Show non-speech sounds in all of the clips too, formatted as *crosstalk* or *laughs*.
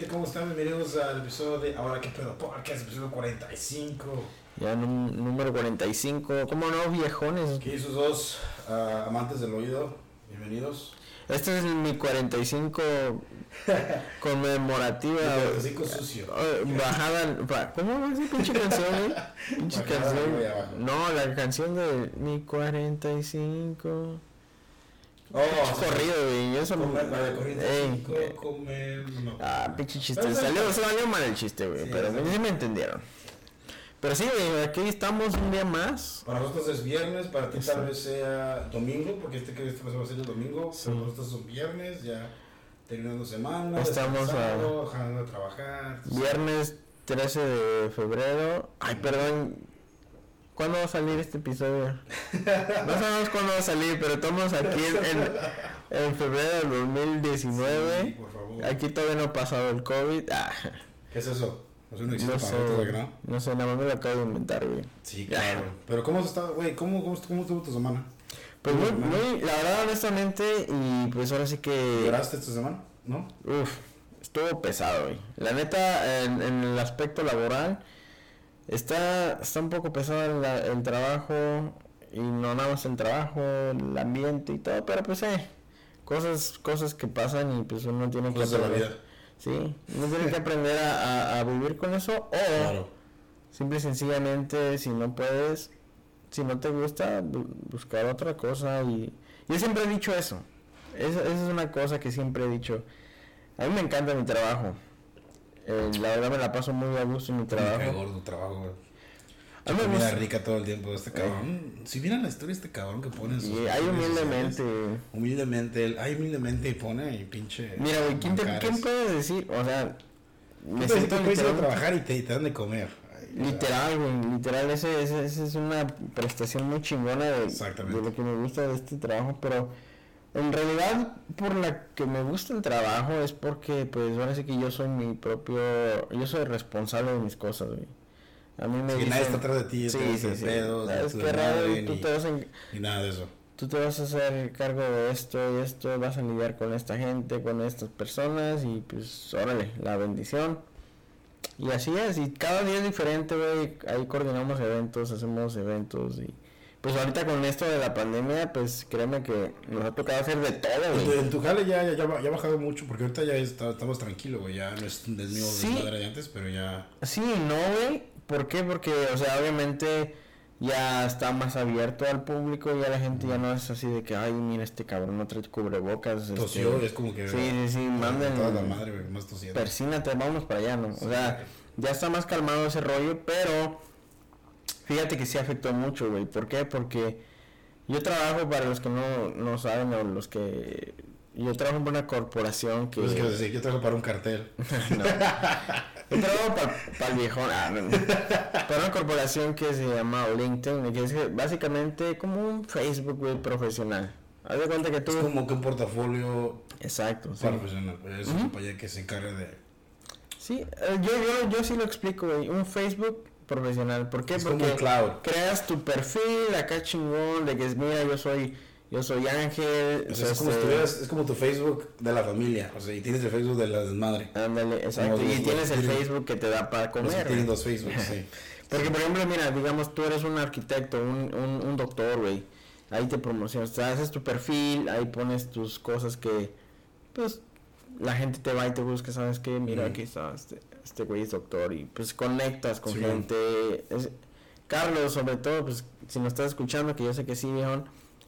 gente? ¿Cómo están? Bienvenidos al episodio de Ahora qué pedo podcast, episodio 45. Ya número 45. ¿Cómo no, viejones? Aquí sus dos ah, amantes del oído, bienvenidos. Este es mi 45 *laughs* conmemorativa. El 45 sucio. eh, Bajada. ba- ¿Cómo va esa pinche canción, güey? Pinche Bajada canción. No, la canción de mi 45. Oh, *laughs* corrido, güey. Eso no. Ey, cinco, eh, comer, no. Ah, pinche chiste. Pero, Salió, pero- salió mal el chiste, güey. Sí, pero sí. sí me entendieron. Pero sí, güey, aquí estamos un día más. Para nosotros es viernes, para ti tal vez sea domingo, porque este que este va a ser el domingo. Para nosotros es un viernes, ya terminando semana, Estamos a- de trabajar. Viernes 13 de febrero. Ay, perdón. ¿Cuándo va a salir este episodio? *laughs* No sabemos cuándo va a salir, pero estamos aquí en, en febrero del 2019. Sí, por favor. Aquí todavía no ha pasado el COVID. Ah, ¿Qué es eso? ¿No sé. no? No sé, nada más me lo acabo de inventar, güey. Sí, Ya. claro. Pero ¿cómo has estado, güey? ¿Cómo, cómo, ¿Cómo estuvo tu semana? Pues muy, muy, la verdad, honestamente, y pues ahora sí que. ¿Lloraste esta semana? ¿No? Uf, estuvo pesado, güey. La neta, en, en el aspecto laboral, está, está un poco pesado el, la- el trabajo, y no nada más el trabajo, el ambiente y todo, pero pues, eh, cosas, cosas que pasan y pues uno tiene que Cosas la aprender. vida. Sí, uno tiene que aprender a, a- a vivir con eso, o Claro. simple y sencillamente, si no puedes, si no te gusta, bu- buscar otra cosa y... Yo siempre he dicho eso. Esa es una cosa que siempre he dicho. A mí me encanta mi trabajo. Eh, la verdad me la paso muy a gusto en mi trabajo. gordo tu trabajo, güey. A mí me Comida gusta. rica todo el tiempo. Este cabrón. Si vieran la historia de este cabrón que pone en sus Y hay humildemente. sociales, Humildemente. Él, ay, humildemente y pone y pinche. Mira, güey, ¿quién, te-. ¿quién puede decir? O sea, me siento que literalmente- trabajar y te, y te dan de comer. Ay, Literal, güey, literal, ese, ese, ese es una prestación muy chingona de lo que me gusta de este trabajo, pero en realidad por la que me gusta el trabajo es porque pues ahora sí que yo soy mi propio, yo soy responsable de mis cosas, güey. A mí me Sí, que dicen, nadie está atrás de ti, sí, sí, sí. pedos, de ¿Sabes tu qué raro? Tú te vas a, Ni nada de eso. tú te vas a hacer cargo de esto y esto, vas a lidiar con esta gente, con estas personas y pues órale, la bendición. Y así es, y cada día es diferente, güey. Ahí coordinamos eventos, hacemos eventos y pues ahorita con esto de la pandemia, pues créeme que nos ha tocado hacer de todo, güey. en tu jale ya, ya, ya ha- bajado mucho, porque ahorita ya está- estamos tranquilos, güey. Ya no es del mismo Sí. de antes, pero ya. Sí, no, güey. ¿Por qué? Porque, o sea, obviamente ya está más abierto al público, ya la gente ya no es así de que, ay, mira este cabrón no trae cubrebocas. este, Tosió, es como que. Sí, sí, sí, manden. Toda la madre, güey, más tosiendo. persínate, vámonos para allá, ¿no? O sea, ya está más calmado ese rollo, pero fíjate que sí afectó mucho, güey. ¿Por qué? Porque yo trabajo, para los que no, no saben, o los que... Yo trabajo en una corporación que... Pues que decir, yo trabajo para un cartel. *laughs* no. Yo trabajo para el viejón, ah, no, para una corporación que se llama LinkedIn, que es básicamente como un Facebook, güey, profesional. Haz de cuenta que tú... Es como que un portafolio Exacto, sí. profesional. Es una compañía que se encarga de. Sí, eh, yo, yo, yo sí lo explico, güey. Un Facebook profesional. ¿Por qué? Es como Porque cloud. creas tu perfil acá chingón de que es, mira, yo soy, yo soy Ángel. O sea, es como si este, tuvieras, es como tu Facebook de la familia. O sea, y tienes el Facebook de la desmadre. Ándale, exacto. Como Y los- tienes el Facebook que te da para comer. tienen güey. dos Facebook, sí. *laughs* Porque, por ejemplo, mira, digamos, tú eres un arquitecto, un, un, un doctor, güey. Ahí te promocionas, te haces tu perfil, ahí pones tus cosas que, pues, la gente te va y te busca, ¿sabes qué? Mira, Ujú. aquí está, este, este güey es doctor y, pues, conectas con Sí. gente. Es- Carlos, sobre todo, pues, si nos estás escuchando, que yo sé que sí, viejo,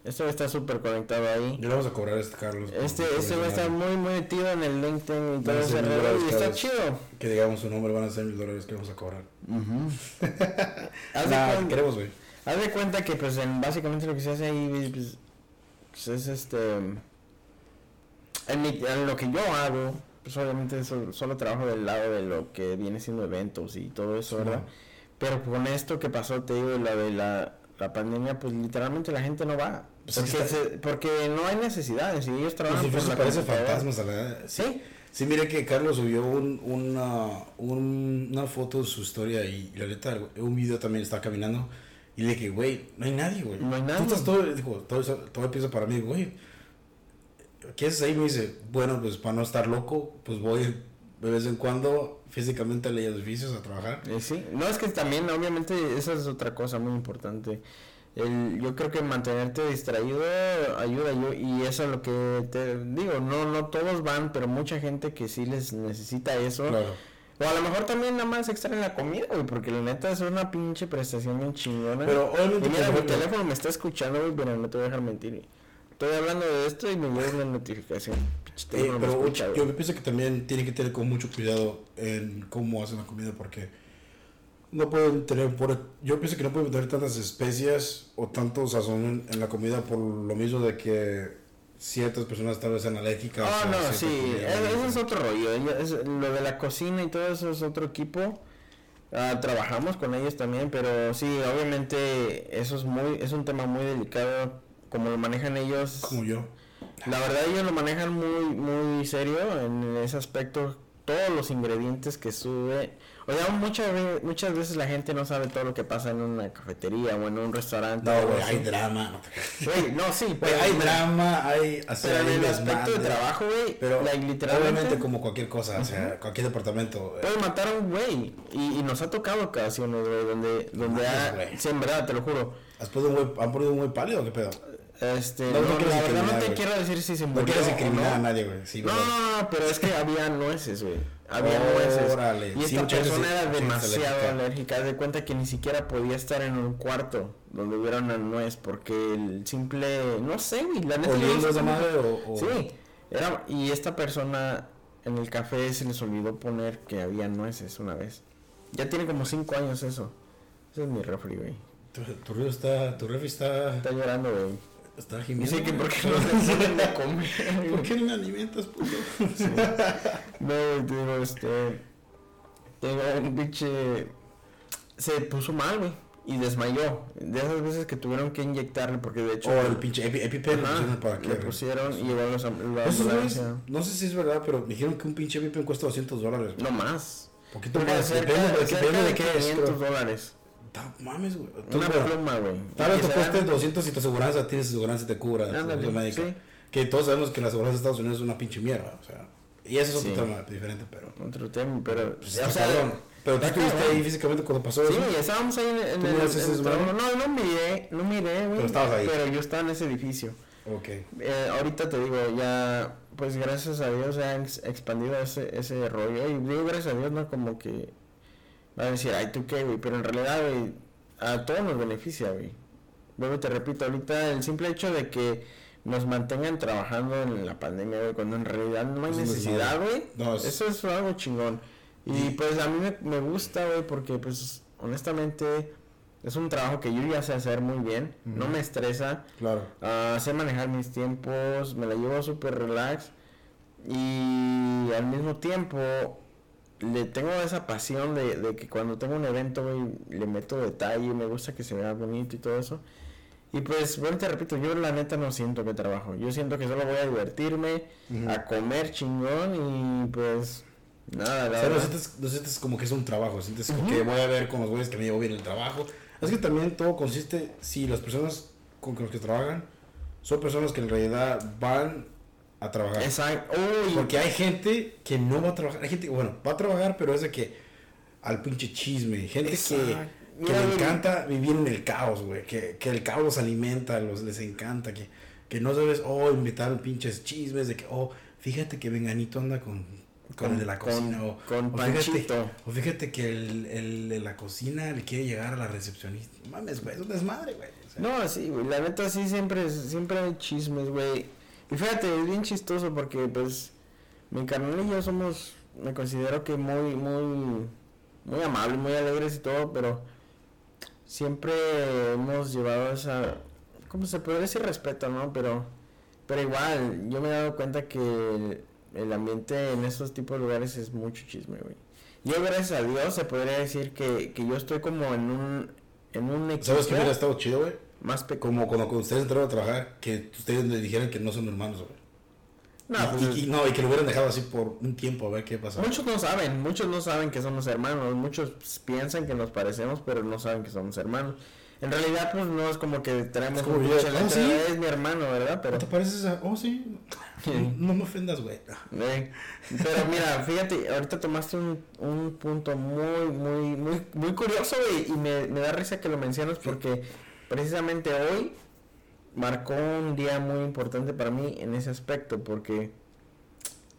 este está súper conectado ahí. Yo le vamos a cobrar a este Carlos. Este, este va a estar muy, muy metido en el LinkedIn y todo ese rollo, y está chido. Que digamos su nombre van a ser mil dólares que vamos a cobrar. *laughs* Haz de Nah, cuenta- queremos, güey. Haz de cuenta que pues en básicamente lo que se hace ahí pues, pues, es este en, mi- en lo que yo hago pues obviamente so- solo trabajo del lado de lo que viene siendo eventos y todo eso verdad no. pero con esto que pasó te digo la de la, la pandemia pues literalmente la gente no va Pues porque, es que está- se- porque no hay necesidades y ellos Pues trabajan si por eso parece fantasmas a la sí Sí, mire que Carlos subió un, una, un- una foto de su historia y la neta, un video también estaba caminando y le dije, güey, no hay nadie, güey. No hay Tú nadie. estás todo, dijo, todo, eso- todo empieza para mí, güey. ¿Qué haces ahí? Me dice, bueno, pues para no estar loco, pues voy de vez en cuando físicamente a los edificios a trabajar. Eh, sí, no es que también, obviamente, esa es otra cosa muy importante. El, yo creo que mantenerte distraído ayuda yo y eso es lo que te digo no no todos van pero mucha gente que sí les necesita eso Claro. o a lo mejor también nada más extraen la comida güey porque la neta es una pinche prestación bien chingona Pero obviamente y mira mi teléfono me está escuchando güey pero no te voy a dejar mentir estoy hablando de esto y me llega una notificación Eh, me pero escucha, yo pienso que también tienen que tener con mucho cuidado en cómo hacen la comida porque no pueden tener por yo pienso que no pueden tener tantas especias o tanto sazón en, en la comida por lo mismo de que ciertas personas tal vez sean alérgicas Ah, a no, sí, e- eso es otro rollo. es- lo de la cocina y todo eso es otro equipo. Ah, trabajamos con ellos también, pero sí, obviamente eso es muy, es un tema muy delicado, como lo manejan ellos. como yo La verdad ellos lo manejan muy, muy serio en ese aspecto. Todos los ingredientes que sube. O sea, muchas, muchas veces la gente no sabe todo lo que pasa en una cafetería o en un restaurante. no güey hay drama no. Güey, sí, pero, hay drama hay o sea, pero en el aspecto de trabajo, güey, pero like, literalmente... obviamente como cualquier cosa o sea cualquier departamento eh, Puede matar a un güey. Y, y nos ha tocado ocasiones, güey, donde, donde Mames, ha... Sí, en verdad, te lo juro. ¿has podido un güey- han podido un güey pálido o qué pedo Este, No, no, no quieres la verdad no te quiero decir si se no murió quieres o incriminar no. a nadie güey sí No, no, no, pero es que había nueces, güey. Había nueces. Y esta persona sí- era demasiado alérgica. de cuenta que ni siquiera podía estar en un cuarto donde hubiera una nuez porque el simple... No sé, güey. La neta no o, Sí, era, y esta persona en el café se les olvidó poner que había nueces una vez. Ya tiene como cinco años eso. Ese es mi refri, güey. Tu, tu río está, tu refri está, Está llorando, güey. Está gimiendo. Dice que porque *laughs* no le tienen de comer. ¿Por qué no me alimentas, puto? No, güey, te digo, este. Tengo un pinche. Se puso mal, güey. Y desmayó. De esas veces que tuvieron que inyectarle, porque de hecho. O el pinche epi, EpiPen, pusieron para que... le pusieron y llevaron los la ambulancia. no sé si es verdad, pero me dijeron que un pinche EpiPen cuesta 200 dólares. No más. Poquito más, cerca, depende, de- qué es. 500 pero- dólares. Mames, güey. Una pluma, güey. Tal vez te cueste dan- 200 y tu aseguranza tienes aseguranza y te cubra. Ándale, médico. sí. Que todos sabemos que la aseguranza de Estados Unidos es una pinche mierda, o sea. Y eso es otro Sí. tema diferente, pero... Otro tema, pero. Pues o está sea, cabrón. Pero tú estuviste ahí físicamente cuando pasó Sí, eso. estábamos ahí en, en ¿Tú el, el trabajo. No, no miré, no miré, güey. Pero estabas ahí. Pero yo estaba en ese edificio. Ok. Eh, ahorita te digo, ya, pues gracias a Dios se ha ex- expandido ese, ese rollo. Y digo gracias a Dios, no como que va a decir, ay, tú qué, güey. Pero en realidad, güey, a todos nos beneficia, güey. Luego te repito, ahorita el simple hecho de que nos mantengan trabajando en la pandemia, güey, cuando en realidad no hay necesidad, güey. Eso es algo chingón. Y pues a mí me, me gusta, güey, porque pues honestamente es un trabajo que yo ya sé hacer muy bien. No me estresa. Claro. Ah, sé manejar mis tiempos, me la llevo súper relax y al mismo tiempo le tengo esa pasión de, de que cuando tengo un evento güey, le meto detalle, me gusta que se vea bonito y todo eso. Y pues, bueno, te repito, yo la neta no siento que trabajo, yo siento que solo voy a divertirme, Ujú. a comer chingón y pues nada, O la sea, no sientes, no sientes como que es un trabajo, sientes como Ujú. que voy a ver con los güeyes que me llevo bien el trabajo. Es que también todo consiste, si las personas con los que trabajan son personas que en realidad van a trabajar. Exacto. Porque hay gente que no va a trabajar, hay gente que, bueno, va a trabajar, pero es de que al pinche chisme, gente que, Exacto. que Mira, le encanta vivir en el caos, güey, que, que el caos los alimenta, los, les encanta, que, que no sabes, oh, inventar pinches chismes de que, oh, fíjate que Venganito anda con, con, Con- el de la con- cocina, o, con o fíjate, o fíjate que el, el de la cocina le quiere llegar a la recepcionista. Mames, güey, es un desmadre, güey. o sea. No, sí, güey, la neta sí siempre, siempre hay chismes, güey. Y fíjate, es bien chistoso porque pues mi carnal y yo somos, me considero que muy, muy, muy amables, muy alegres y todo, pero siempre hemos llevado esa, ¿cómo se puede decir respeto, no? Pero, pero igual, yo me he dado cuenta que el, el ambiente en esos tipos de lugares es mucho chisme, güey. Yo gracias a Dios se podría decir que, que yo estoy como en un, en un equipo ¿Sabes qué hubiera estado chido, güey? Más. Como cuando, cuando ustedes entraron a trabajar, que ustedes le dijeran que no son hermanos, güey. No, y, pues, y- no, y que lo hubieran dejado así por un tiempo a ver qué pasa. muchos no saben, muchos no saben que somos hermanos, muchos piensan que nos parecemos, pero no saben que somos hermanos. En realidad, pues no es como que tenemos como pinche oh, sí. es mi hermano, ¿verdad? Pero, ¿Te pareces a.? Oh, sí. No me ofendas, güey. eh, pero mira, fíjate, ahorita tomaste un, un punto muy, muy, muy, muy curioso, güey, y me, me da risa que lo mencionas porque precisamente hoy marcó un día muy importante para mí en ese aspecto, porque,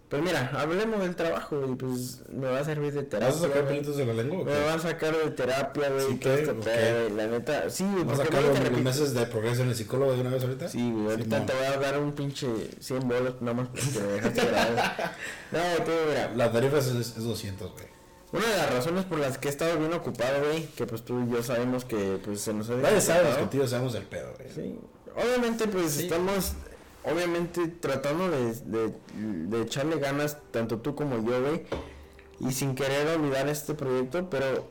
pues mira, hablemos del trabajo, y pues me va a servir de terapia. ¿Vas a sacar güey. pelitos de la lengua Me va a sacar de terapia, güey, Sí, y todo ¿qué? ¿O pedo, güey, la neta, sí, güey, ¿Vas a sacar los, repito- meses de progreso en el psicólogo de una vez ahorita? Sí, güey, ahorita Simón. te voy a dar un pinche 100 bolos nada más porque me dejaste *laughs* grabado. No, tú, mira, La tarifa es, es 200, güey. Una de las razones por las que he estado bien ocupado, güey, que pues tú y yo sabemos que pues se nos ha Nadie sabe, los contigo sabemos el pedo, güey. Sí, obviamente pues Sí. estamos, obviamente tratando de, de, de echarle ganas, tanto tú como yo, güey, y sin querer olvidar este proyecto, pero,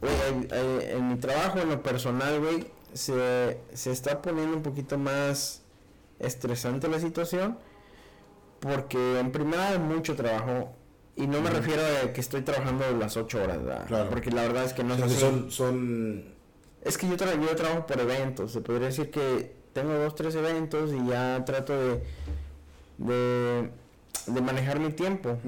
güey, eh, en mi trabajo, en lo personal, güey, se, se está poniendo un poquito más estresante la situación, porque en primera hay mucho trabajo, y no me refiero a que estoy trabajando las 8 horas, ¿verdad? Claro. porque la verdad es que no O sea, sé que son, son es que yo, tra- yo trabajo por eventos, se podría decir que tengo dos, tres eventos y ya trato de, de, de manejar mi tiempo.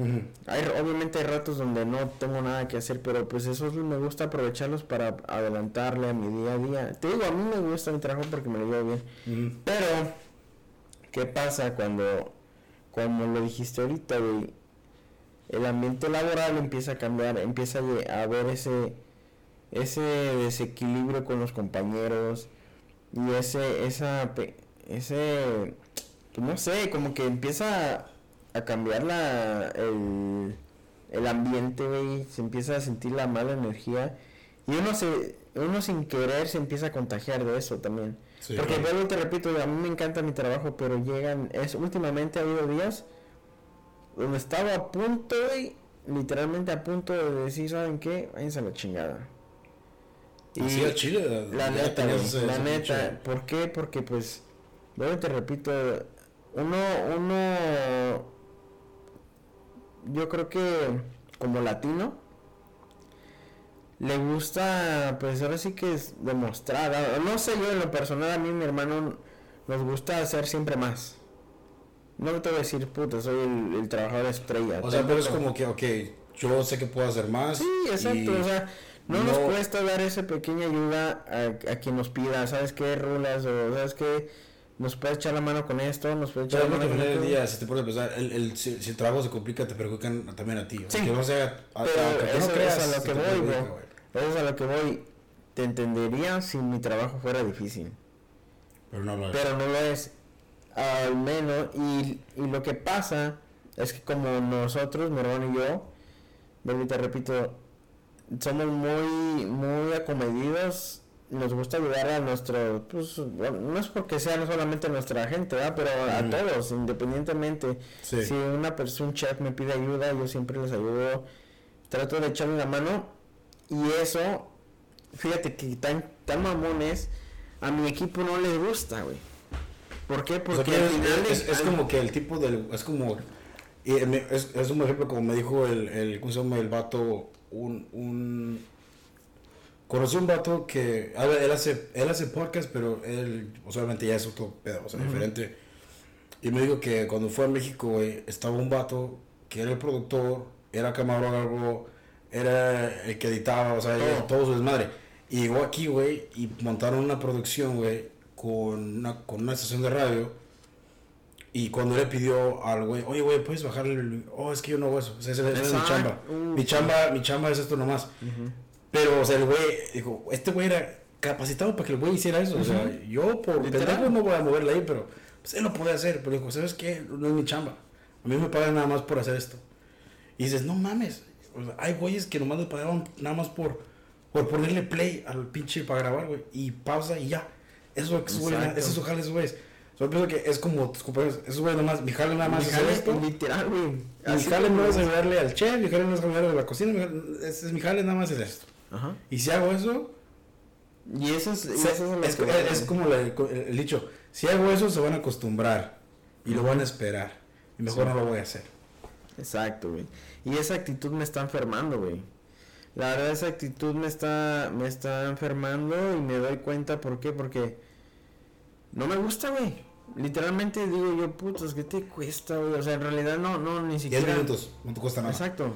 Hay, obviamente hay ratos donde no tengo nada que hacer, pero pues esos me gusta aprovecharlos para adelantarle a mi día a día. Te digo, a mí me gusta mi trabajo porque me lo llevo bien. Pero, ¿qué pasa cuando, como lo dijiste ahorita, güey? El ambiente laboral empieza a cambiar, empieza a haber ese, ese desequilibrio con los compañeros y ese, esa, ese, pues no sé, como que empieza a cambiar la, el, el ambiente, güey, se empieza a sentir la mala energía y uno se, uno sin querer se empieza a contagiar de eso también. Sí, Porque vuelvo te repito, a mí me encanta mi trabajo, pero llegan, es últimamente ha habido días donde estaba a punto, güey, literalmente a punto de decir, ¿saben qué? Váyanse a la chingada. Así al chile. La neta, la neta, ¿por qué? Porque pues, luego te repito, uno, uno, yo creo que como latino, le gusta, pues ahora sí que es demostrar, no sé yo en lo personal, a mí y mi hermano nos gusta hacer siempre más. No te voy a decir, puta, soy el, el trabajador estrella. O sea, pero es como que, ok, yo sé que puedo hacer más. Sí, exacto, o sea, no, nos no- cuesta dar esa pequeña ayuda a, a quien nos pida, ¿sabes qué, Rulas? O ¿sabes qué? Nos puede echar la mano con esto, nos puede echar Pero la es que mano con esto. día, si te pones a pensar, el, el, si, si el trabajo se complica, te perjudican también a ti. Sí. Que no sea. a- Pero tú eso- no creas, eso a lo que voy, güey. Eso es a lo que voy. Te entendería si mi trabajo fuera difícil, Pero no lo es. pero no lo es. Al menos, y, y lo que pasa es que como nosotros, mi hermano y yo, vuelvo te repito, somos muy, muy acomedidos, nos gusta ayudar a nuestro, pues, bueno, no es porque sea no solamente nuestra gente, ¿verdad? pero a todos, independientemente. Sí. Si una persona, un chef me pide ayuda, yo siempre les ayudo, trato de echarle la mano y eso, fíjate que tan, tan mamón es, a mi equipo no les gusta, güey. ¿Por qué? O sea, Porque al es, final es, de- es como que el tipo del. Es como. me- es, es un ejemplo como me dijo el, el. ¿Cómo se llama? El vato. Un. un conocí un vato que. a ver, él hace, él hace podcast, pero él. Obviamente ya es otro pedo, o sea, Ujú. diferente. Y me dijo que cuando fue a México, güey, estaba un vato que era el productor, era camarógrafo, era el que editaba, o sea, Todo. todo su desmadre. Y llegó aquí, güey, y montaron una producción, güey, con una, con una estación de radio. Y cuando le pidió al güey, oye, güey, ¿puedes bajarle? el-?" Oh, es que yo no hago eso. O sea, esa esa es mi chamba. Uh, Mi chamba, mi chamba es esto nomás. Ujú. Pero, o sea, el güey dijo, este güey era capacitado para que el güey hiciera eso. O sea, yo por pendejo no voy a moverle ahí, pero pues él lo puede hacer. Pero dijo, ¿sabes qué? No es mi chamba. A mí me pagan nada más por hacer esto. Y dices, no mames. O sea, hay güeyes que nomás le pagaban nada más por, por ponerle play al pinche para grabar, güey. Y pausa y ya. Eso es, güey, Exacto. ese es su jale, esos güeyes. Yo pienso que es como tus compañeros. Esos güeyes nada más, mi jale nada más Mi es jale, esto. Literal, güey. Mi jale no es es. ayudarle al chef, mi jale no es ayudarle a la cocina, mi jale- es mi jale nada más es esto. Ajá. Y si hago eso, Y eso es, y se- eso es, lo es, que- es- es como la- el, el dicho, si hago eso se van a acostumbrar y lo van a esperar. Y mejor Sí. no lo voy a hacer. Exacto, güey. Y esa actitud me está enfermando, güey. La verdad esa actitud me está, me está enfermando y me doy cuenta por qué, porque no me gusta, güey. Literalmente digo yo, putos, ¿qué te cuesta, güey? O sea, en realidad no, no, ni siquiera... 10 minutos, no te cuesta nada. Exacto.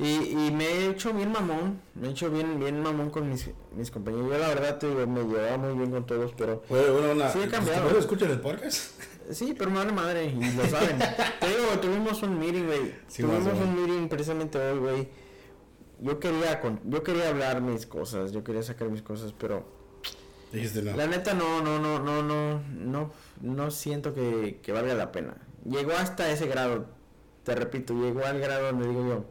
Y, y me he hecho bien mamón, me he hecho bien, bien mamón con mis, mis compañeros. Yo la verdad te digo, me llevaba muy bien con todos, pero... Bueno, bueno, una, Sí, he cambiado. ¿Tú escuchas el podcast? *laughs* Sí, pero madre madre, y lo saben. *laughs* Te digo, tuvimos un meeting, güey. Sí, tuvimos más un meeting precisamente hoy, güey. Yo quería, con, yo quería hablar mis cosas, yo quería sacar mis cosas, pero Dijiste no. la neta no, no, no, no, no, no, no siento que, que valga la pena. Llegó hasta ese grado, te repito, llegó al grado donde digo yo,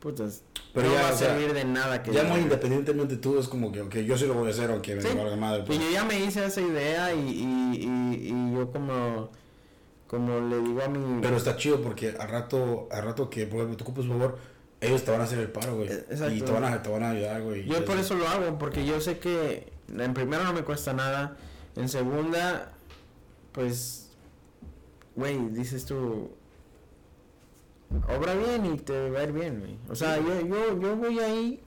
putas, Pero no ya, va a sea, servir de nada que Ya haga. independientemente tú es como que, ok, yo sí lo voy a hacer aunque me Sí. valga madre. Pues Pues. yo ya me hice esa idea y, y, y, y yo como, como le digo a mi... Pero está chido porque al rato, al rato que por ejemplo un favor, ellos te van a hacer el paro, güey. Eh, exacto. Y te van a, te van a ayudar, güey. Yo por eso lo hago, porque yo sé que en primera no me cuesta nada, en segunda, pues, güey, dices tú, obra bien y te va a ir bien, güey. O sea, yo, yo, yo voy ahí,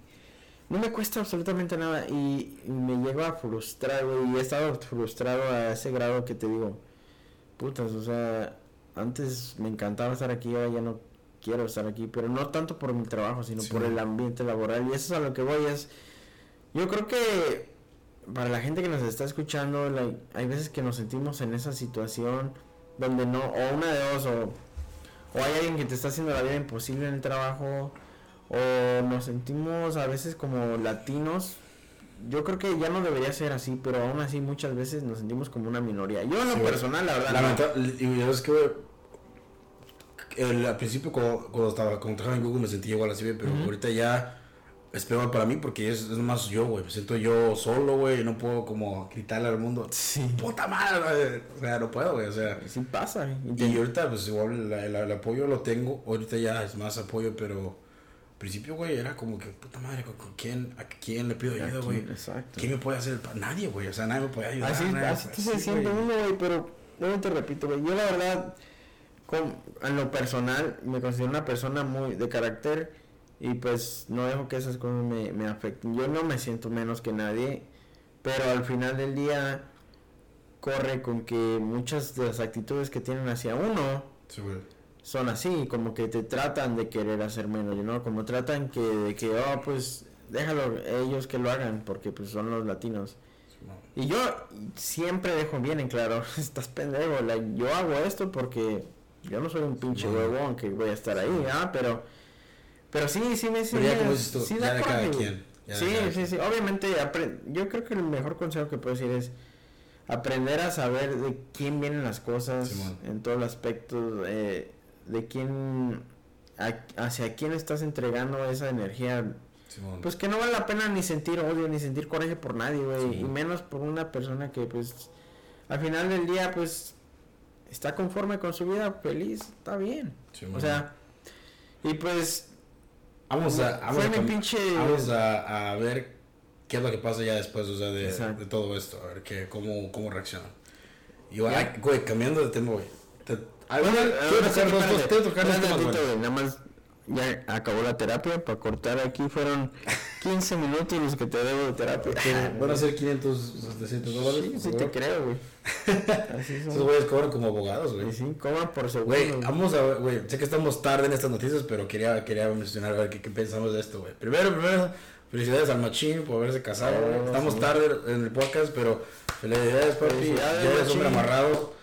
no me cuesta absolutamente nada y, y me llego a frustrar, güey, y he estado frustrado a ese grado que te digo, putas, o sea, antes me encantaba estar aquí, ahora ya no quiero estar aquí, pero no tanto por mi trabajo, sino Sí. por el ambiente laboral. Y eso es a lo que voy, es, yo creo que para la gente que nos está escuchando, like, hay veces que nos sentimos en esa situación donde no, o una de dos, o, o hay alguien que te está haciendo la vida imposible en el trabajo, o nos sentimos a veces como latinos. Yo creo que ya no debería ser así, pero aún así muchas veces nos sentimos como una minoría. Yo en lo Sí, personal, la verdad, no. Lamenta- y es que, el- al principio cuando, cuando estaba cuando trabajaba en Google me sentía igual así, güey, pero Ujú. ahorita ya es peor para mí porque es, es más yo, güey. Me siento yo solo, güey, no puedo como gritarle al mundo. Sí. Puta madre, güey. O sea, no puedo, güey. O sea, Sí pasa. y te- y ahorita, pues igual la- la- el apoyo lo tengo. Ahorita ya es más apoyo, pero al principio, güey, era como que, puta madre, ¿con, quién, ¿a quién le pido ayuda, güey? Exacto. ¿Quién me puede hacer Nadie, güey. O sea, nadie me puede ayudar. Así, nadie- así te se así, siente güey. uno, güey, pero yo te repito, güey, yo la verdad, en lo personal, me considero una persona muy de carácter y pues no dejo que esas cosas me, me afecten. Yo no me siento menos que nadie, pero al final del día corre con que muchas de las actitudes que tienen hacia uno Sí, son así, como que te tratan de querer hacer menos, ¿no? Como tratan que, de que, oh, pues, déjalo ellos que lo hagan, porque pues son los latinos. No. Y yo siempre dejo bien en claro, *laughs* estás pendejo, like, yo hago esto porque yo no soy un pinche huevón que voy a estar ahí, ah, pero pero sí, sí me Pero ya como dices tú, sí ya da de cada quien, ya Sí, cada sí, quien. sí, obviamente yo creo que el mejor consejo que puedo decir es aprender a saber de quién vienen las cosas Simón. en todo el aspecto eh, de quién a- hacia quién estás entregando esa energía Simón. pues que no vale la pena ni sentir odio ni sentir coraje por nadie, güey. Y menos por una persona que, pues, al final del día, pues, está conforme con su vida, feliz, está bien. O sea, y pues, vamos a, vamos fue a, mi cam- pinche- vamos a, a ver qué es lo que pasa ya después, o sea, de, todo esto, a ver qué, cómo, cómo reaccionan. Y güey, cambiando de tema, güey. Te- Bueno, quiero tocar dos, temas, Nada más, ya acabó la terapia, para cortar aquí fueron *laughs* 15 minutos los que te debo de terapia. Van a ser 500, 700 dólares. Sí, te creo, güey. *laughs* Esos güeyes cobran como abogados, güey. Sí, cobran por segundo. Güey, vamos a ver, güey, sé que estamos tarde en estas noticias, pero quería, quería mencionar a ver qué, qué pensamos de esto, güey. Primero, primero, felicidades al Machín por haberse casado, güey. Oh, Estamos tarde en el podcast, pero felicidades, papi. Ya eres hombre amarrado.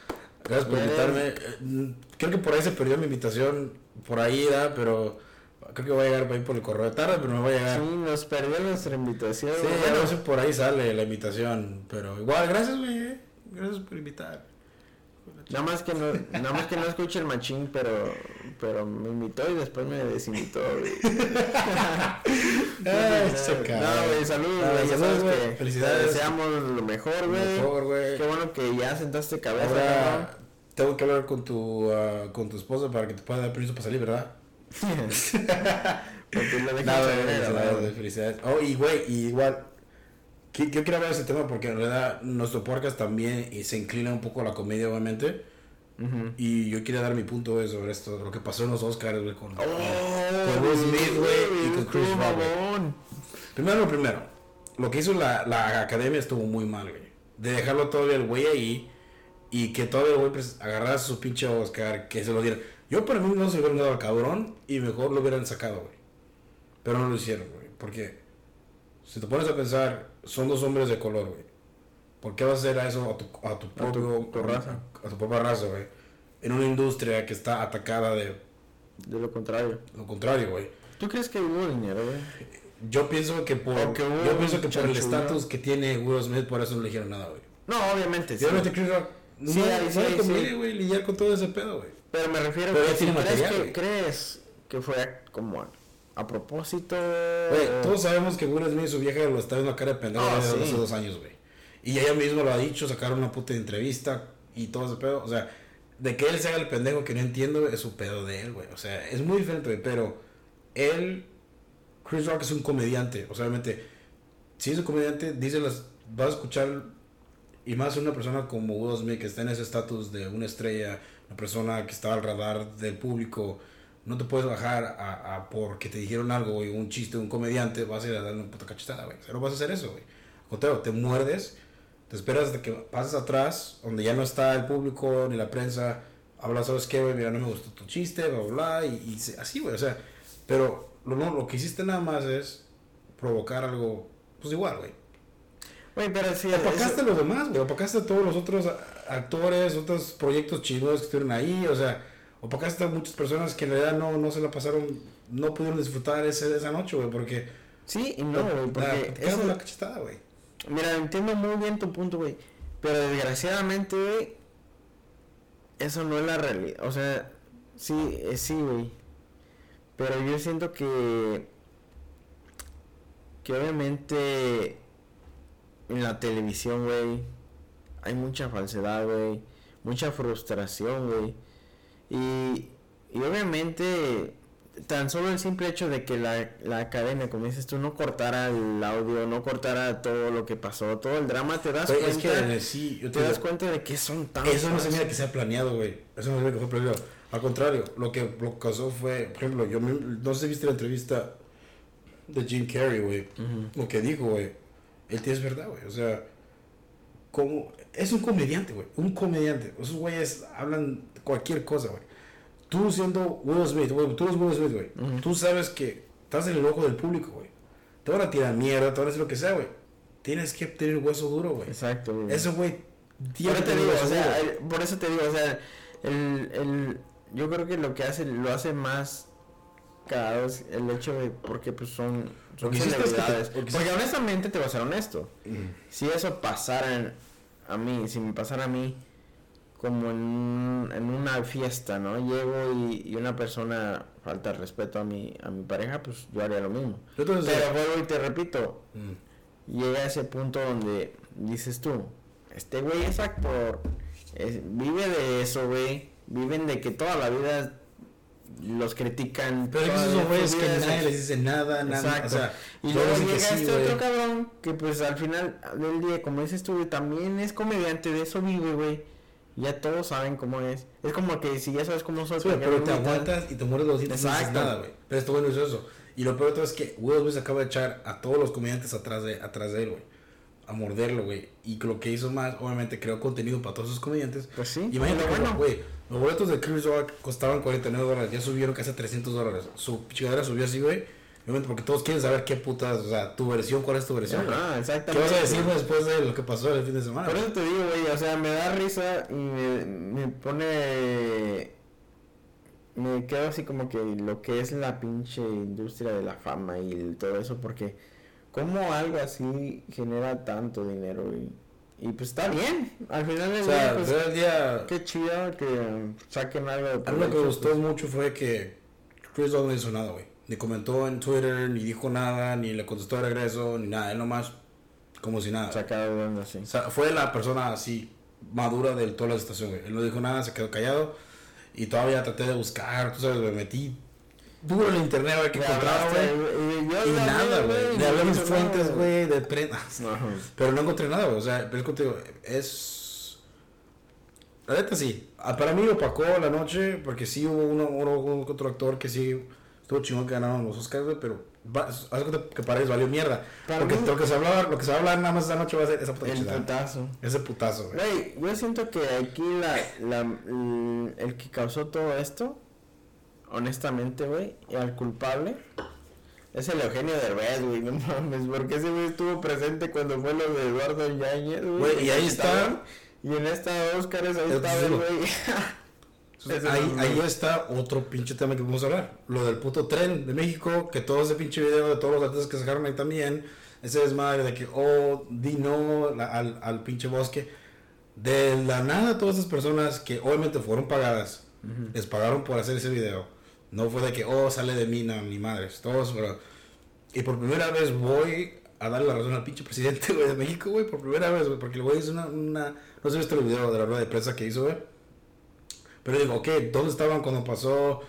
Gracias por Ya invitarme. Eh, Creo que por ahí se perdió mi invitación, por ahí, da, pero creo que voy a llegar por ahí por el correo tarde, pero me voy a llegar. Sí, nos perdió nuestra invitación. Sí, güey. a si por ahí sale la invitación, pero igual, gracias, güey. eh. Gracias por invitar. Nada más que no, nada más que no escuche el machín, pero, pero me invitó y después me desinvitó, *laughs* no, güey, saludos, güey, ya sabes que Felicidades. te deseamos lo mejor, güey. Mejor, güey. Qué bueno que ya sentaste cabeza, Ahora tengo que hablar con tu, ah, con tu esposa para que te pueda dar permiso para salir, ¿verdad? *laughs* Porque *laughs* Nada, saber, felicidades, felicidades. Oh, y güey, y igual, yo quiero hablar de ese tema porque en realidad nuestro podcast también y se inclina un poco a la comedia, obviamente. Y yo quería dar mi punto güey, sobre esto, lo que pasó en los Oscars, güey, con, Oh, con Will Smith, güey, y con Chris Rock. Primero lo primero, lo que hizo la, la academia estuvo muy mal, güey. De dejarlo todavía el güey ahí y que todavía el güey pues, agarrara su pinche Oscar, que se lo dieran. Yo para mí no se hubieran dado al cabrón y mejor lo hubieran sacado, güey. Pero no lo hicieron, güey. Porque si te pones a pensar, son dos hombres de color, güey. ¿Por qué vas a hacer a eso a tu, a tu A propio tu raza. A tu propia raza, güey. En una industria que está atacada de De lo contrario. lo contrario, güey. ¿Tú crees que hubo dinero, güey? Yo pienso que por, yo pienso que por el estatus que tiene Will Smith, por eso no le dijeron nada, güey. No, obviamente, Y sí. obviamente Chris Rock no, Sí, no sí, conviene, sí. güey, lidiar con todo ese pedo, güey. Pero me refiero Pero que si crees que, crees que fue como a, a propósito. Güey, todos sabemos que Will Smith y su vieja lo está viendo a cara de pendejo Ah, desde sí. hace dos años, güey. Y ella misma lo ha dicho, sacaron una puta entrevista y todo ese pedo. O sea, de que él se haga el pendejo que no entiendo es su pedo de él, güey. O sea, es muy diferente, güey. Pero él, Chris Rock es un comediante. O sea, obviamente, si es un comediante, dice las, vas a escuchar, y más una persona como Will Smith, que está en ese estatus de una estrella, una persona que está al radar del público, no te puedes bajar a, a porque te dijeron algo, güey, un chiste, un comediante, vas a ir a darle una puta cachetada, güey. O sea, no vas a hacer eso, güey. Contrario, te muerdes, te esperas hasta que pases atrás, donde ya no está el público ni la prensa, hablas, ¿sabes qué, güey? Mira, no me gustó tu chiste, bla, bla, bla, y, y así, güey, o sea, pero lo, no, lo que hiciste nada más es provocar algo, pues igual, güey. Güey, pero. Opacaste a los demás, güey. Opacaste a todos los otros actores, otros proyectos chinos que estuvieron ahí. O sea, opacaste a muchas personas que en realidad no, no se la pasaron, no pudieron disfrutar ese, esa noche, güey. Porque. Sí y no, güey, la- porque. quedas eso- la cachetada, güey. Mira, entiendo muy bien tu punto, güey. Pero desgraciadamente, güey, eso no es la realidad. O sea, sí, eh, sí, güey. Pero yo siento que. Que obviamente. En la televisión, güey. Hay mucha falsedad, güey. Mucha frustración, güey. Y. Y obviamente. Tan solo el simple hecho de que la, la academia, como dices tú, no cortara el audio, no cortara todo lo que pasó, todo el drama, te das es cuenta. que sí, yo te te das digo, cuenta de que son tan. Eso no se mira que sea planeado, güey. Eso no se mira que fue planeado. Al contrario, lo que lo causó fue, por ejemplo, yo me- no sé si viste la entrevista de Jim Carrey, güey. Lo que dijo, güey. Él tiene es verdad, güey. O sea, como es un comediante, güey. Un comediante. Esos güeyes hablan cualquier cosa, güey. Tú siendo Will Smith, güey, tú eres Will Smith, güey. Tú sabes que estás en el ojo del público, güey. Te van a tirar mierda, te van a decir lo que sea, güey. Tienes que tener hueso duro, güey. Exacto, güey. Ese güey Por eso te digo, o sea, el- por eso te digo, o sea, el, el, yo creo que lo que hace, lo hace más cagado es el hecho de, porque pues son, son Lo que hiciste es que te- celebridades. porque honestamente te voy a ser honesto, Mm. si eso pasara en- a mí, si me pasara a mí, como en, un- en una fiesta, ¿no? Llego y, y una persona falta respeto a mi, a mi pareja, pues yo haría lo mismo. Pero vuelvo y te repito, Mm. llega a ese punto donde dices tú, este güey es actor, es- vive de eso, güey, viven de que toda la vida los critican. Pero toda esos güeyes que es- nadie les dice nada, nada. Exacto. O sea, y luego llega que sí, este otro cabrón que pues al final del día, como dices tú, también es comediante, de eso vive, güey. Ya todos saben cómo es. Es como que si ya sabes cómo soy, Sí, ¿para qué pero te aguantas y te mueres los dientes y no dices Exacto. nada, güey. Pero este güey no hizo eso. Y lo peor de todo es que Will Smith acaba de echar a todos los comediantes atrás de, atrás de él, güey. A morderlo, güey. Y lo que hizo más, obviamente, creó contenido para todos esos comediantes. Pues sí, Y imagínate, bueno, bueno. güey, los boletos de Chris Rock costaban 49 dólares. Ya subieron casi a 300 dólares. Su chingadera subió así, güey. Obviamente, porque todos quieren saber qué putas, o sea, tu versión, cuál es tu versión. güey. Ajá, ¿Qué exactamente. vas a decirme después de lo que pasó el fin de semana? Por eso te digo, güey, o sea, me da risa y me, me pone... Me quedo así como que lo que es la pinche industria de la fama y todo eso, porque como algo así genera tanto dinero y, y pues está bien, al final del O sea, día, pues final del día, qué chido que saquen algo de Algo que me gustó pues. mucho fue que Chris no hizo nada, güey. Ni comentó en Twitter, ni dijo nada, ni le contestó de regreso, ni nada. Él nomás, como si nada. Sacado de onda, sí. O sea, fue la persona así, madura de toda la situación, güey. Él no dijo nada, se quedó callado. Y todavía traté de buscar, tú sabes, me metí duro en internet a ver qué Le encontraba, güey. y nada, güey. Le hablé mis fuentes, güey, de prensa. *laughs* Ajá. Pero no encontré nada, güey. O sea, pero es contigo, es. La neta sí. Ah, Para mí opacó la noche porque sí hubo uno, uno, uno que otro actor que sí estuvo chingón que ganaron los Oscars, güey, pero de cuenta que para ellos valió mierda. Para porque mí- lo que se hablaba, lo que se va a hablar nada más esa noche va a ser esa puta El putazo. Ese putazo, güey. Güey, yo siento que aquí la, el que causó todo esto, honestamente, güey, y al culpable, es el Eugenio Derbez, güey, no mames, porque ese güey estuvo presente cuando fue lo de Eduardo Yáñez, güey. Y ahí está. Y en esta Óscares ahí Es estaba el duro. güey. *laughs* Ahí, ahí está otro pinche tema que podemos hablar. Lo del puto tren de México, que todo ese pinche video de todos los artistas que sacaron ahí también, ese desmadre de que, oh, di no la- al, al pinche bosque. De la nada, todas esas personas que obviamente fueron pagadas, les pagaron por hacer ese video. No fue de que, oh, sale de mí, no, ni madres. Todos, pero. Y por primera vez voy a darle la razón al pinche presidente, güey, de México, güey, por primera vez, güey, porque el güey hizo una, una. No sé si viste el video de la rueda de prensa que hizo, güey. Pero digo, ok, ¿dónde estaban cuando pasó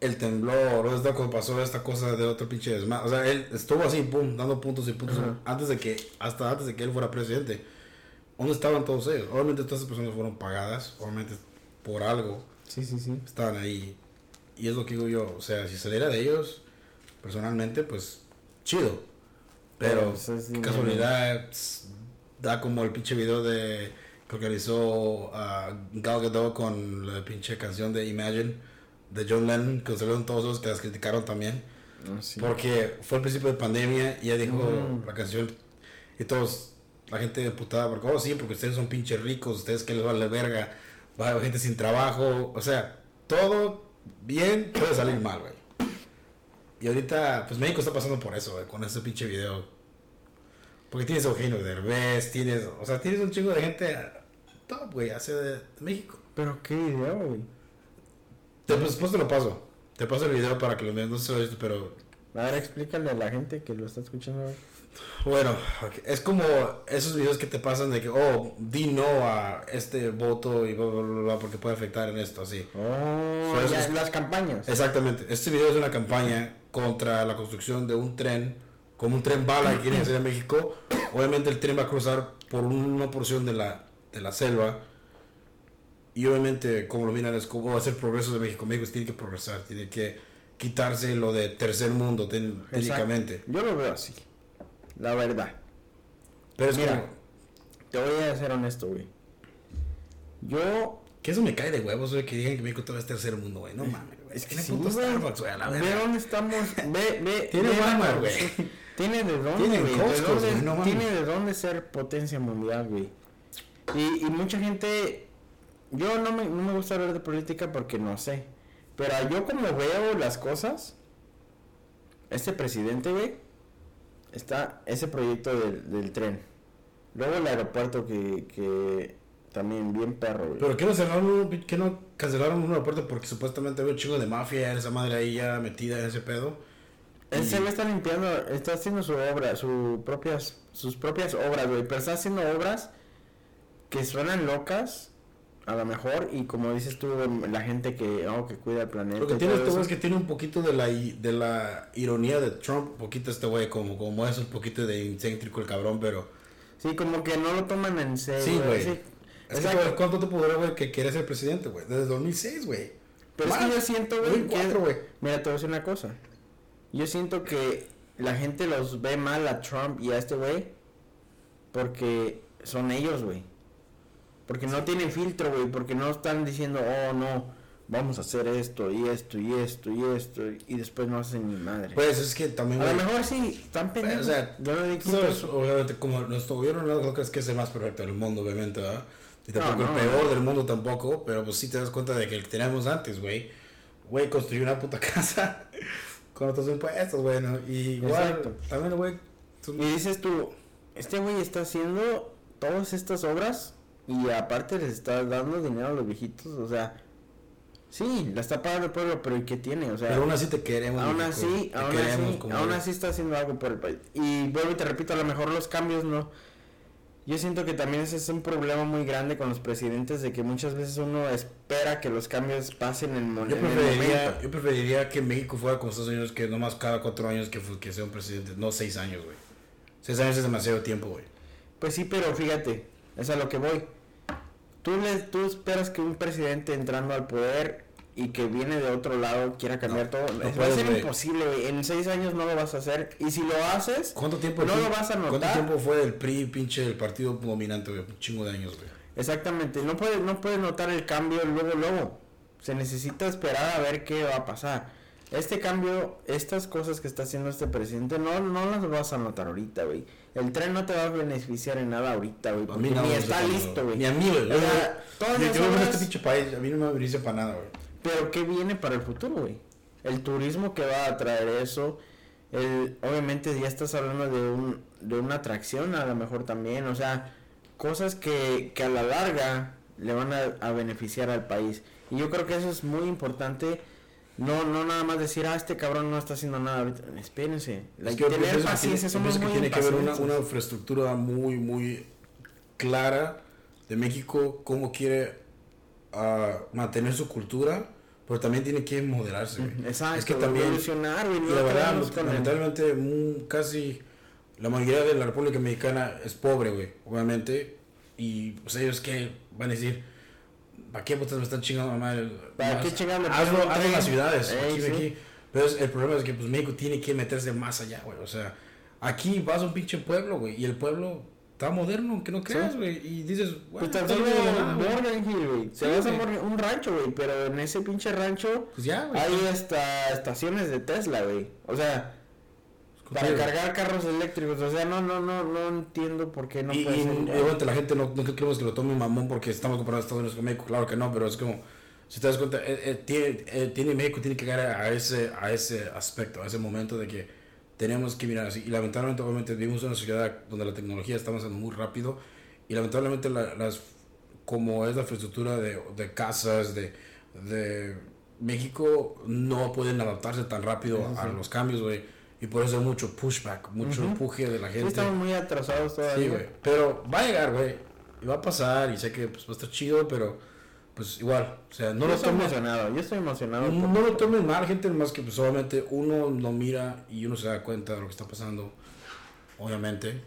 el temblor? ¿Dónde estaban cuando pasó esta cosa de otro pinche desmadre? O sea, él estuvo así, pum, dando puntos y puntos Ajá. antes de que, hasta antes de que él fuera presidente. ¿Dónde estaban todos ellos? Obviamente todas esas personas fueron pagadas, obviamente por algo Sí, sí, sí. estaban ahí. Y es lo que digo yo, o sea, si saliera de ellos, personalmente, pues, chido. Pero, Pero, pues, qué casualidad, tss, da como el pinche video de que organizó a Gal Gadot con la pinche canción de Imagine de John Lennon, que salieron todos esos que las criticaron también. Ah, sí. Porque fue el principio de pandemia y ella dijo Mm. la canción y todos, la gente putada, porque, oh sí, porque ustedes son pinches ricos, ustedes que les vale verga, va a haber gente sin trabajo, o sea, todo bien puede salir mal, güey. Y ahorita, pues México está pasando por eso, güey, con ese pinche video. Porque tienes a Eugenio Derbez, tienes, o sea, tienes un chingo de gente top, güey, hace de, de México. Pero qué idea, güey. Te- pues, después te lo paso. Te paso el video para que lo veas, no si lo viste, pero A ver, explícale a la gente que lo está escuchando. güey. Bueno, es como esos videos que te pasan de que, oh, di no a este voto y bla, bla, bla, bla, porque puede afectar en esto, así. Oh, So, es- las campañas. Exactamente, este video es una campaña contra la construcción de un tren, como un tren bala que quieren hacer en México. Obviamente el tren va a cruzar por una porción de la, de la selva. Y obviamente, como lo miran, es como hacer progreso de México. México tiene que progresar, tiene que quitarse lo de tercer mundo, técnicamente. Yo lo veo así. La verdad. Pero es Mira. como, Te voy a ser honesto, güey. Yo. Que eso me cae de huevos, güey, que digan que México todavía es tercer mundo, güey. No mames, güey. Es que sí, güey. Starbucks, güey, a la Ve verga. dónde estamos. Ve, ve. *laughs* Tiene ve Walmart, güey. *laughs* Tiene de dónde, Tiene güey. De dónde- güey, no tiene de dónde ser potencia mundial, güey. Y, y mucha gente. Yo no me, no me gusta hablar de política porque no sé. Pero yo como veo las cosas. Este presidente, güey. Está ese proyecto del, del tren. Luego el aeropuerto que, que también bien perro, güey. Pero que no cerraron un, que no cancelaron un aeropuerto porque supuestamente había un chingo de mafia en esa madre ahí ya metida en ese pedo. Él se ve está limpiando, está haciendo su obra, su propias, sus propias obras, güey. Pero está haciendo obras que suenan locas, a lo mejor, y como dices tú, la gente que, oh, que cuida el planeta. Lo que tiene este güey es que tiene un poquito de la, de la ironía de Trump, un poquito este güey, como, como es un poquito de incéntrico el cabrón, pero... Sí, como que no lo toman en serio. Sí, güey. sí. Es que, Exacto. ¿cuánto te podrá, güey, que quiere ser presidente, güey? Desde 2006, güey. Pero es que yo siento, güey, que... 2004, güey. Mira, te voy a decir una cosa. Yo siento que la gente los ve mal a Trump y a este güey porque son ellos, güey. Porque no tienen filtro, güey, porque no están diciendo, oh, no, vamos a hacer esto y esto y esto y esto y después no hacen ni madre. Pues es que también, a lo mejor sí, están pendejos. o sea, yo no Tú sabes, eso. obviamente, como nuestro gobierno no no crees que es el más perfecto del mundo, obviamente, ¿verdad? Y tampoco No, no, el peor no. del mundo tampoco, pero pues sí te das cuenta de que el que teníamos antes, güey. Güey, construyó una puta *laughs* casa con otros impuestos, güey, ¿no? Y igual, Exacto. también, güey, tú- Y dices tú, este güey está haciendo todas estas obras y aparte les está dando dinero a los viejitos, o sea, sí, la está pagando el pueblo, pero ¿y qué tiene? O sea, pero aún así te queremos, aún México, así, te aún queremos así, aún así está haciendo algo por el país. Y vuelvo y te repito, a lo mejor los cambios no. Yo siento que también ese es un problema muy grande con los presidentes de que muchas veces uno espera que los cambios pasen en, Yo en el preferiría, momento. yo preferiría que México fuera como Estados Unidos, que nomás cada cuatro años que, que sea un presidente, no seis años, güey. Seis años es demasiado tiempo, güey. Pues sí, pero fíjate, es a lo que voy. Tú, le, tú esperas que un presidente entrando al poder y que viene de otro lado quiera cambiar todo. va a ser imposible, güey. En seis años no lo vas a hacer. Y si lo haces, ¿cuánto tiempo no lo vas a notar. ¿Cuánto tiempo fue el PRI, pinche, el partido dominante, güey? Un chingo de años, güey. Exactamente. No puedes, no puedes notar el cambio luego, luego. Se necesita esperar a ver qué va a pasar. Este cambio, estas cosas que está haciendo este presidente, no, no las vas a notar ahorita, güey. El tren no te va a beneficiar en nada ahorita, güey. Ni está listo, güey. Ni a mí, güey. Yo, en este pinche país, a mí no me beneficia para nada, güey. Pero ¿qué viene para el futuro, güey? El turismo que va a traer eso. El, obviamente ya estás hablando de, un, de una atracción a lo mejor también. O sea, cosas que, que a la larga le van a, beneficiar al país. Y yo creo que eso es muy importante. No, no nada más decir, ah, este cabrón no está haciendo nada. Espérense. La que tener paciencia, somos que tiene que haber una, una infraestructura muy, muy clara de México, cómo quiere a mantener su cultura, pero también tiene que moderarse. Exacto, es que también evolucionar, y la verdad, lamentablemente, casi la mayoría de la República Mexicana es pobre, güey, obviamente. Y pues ellos que van a decir, ¿para qué putas me están chingando mamá? ¿Para qué chingando? Hazlo, hazlo en las ciudades, aquí, aquí. Pero el problema es que pues México tiene que meterse más allá, güey. O sea, aquí vas a un pinche pueblo, güey, y el pueblo está moderno, que no creas, güey. Y dices, pues tan solo Morgan Hill, güey. Se ve un rancho, güey, pero en ese pinche rancho pues ya, güey. hay hasta estaciones de Tesla, güey. O sea, para cargar carros eléctricos, o sea, no, no, no, no entiendo por qué no y, puede y, ser. la gente no, no queremos que lo tome mamón porque estamos comparando Estados Unidos con México, claro que no, pero es como, si te das cuenta, eh, eh, tiene, eh, tiene México tiene que llegar a ese, a ese aspecto, a ese momento de que tenemos que mirar así. Y lamentablemente, obviamente, vivimos en una sociedad donde la tecnología está avanzando muy rápido y lamentablemente las, como es la infraestructura de, de casas, de, de México, no pueden adaptarse tan rápido a los cambios, güey. Y por eso hay mucho pushback, mucho empuje de la gente. Sí, estamos muy atrasados todavía. Sí, güey. Pero va a llegar, güey. Y va a pasar y sé que pues, va a estar chido, pero pues igual, o sea, no yo lo estoy emocionado, yo estoy emocionado. No, lo tomen mal, gente, más que pues solamente uno lo mira y uno se da cuenta de lo que está pasando, obviamente.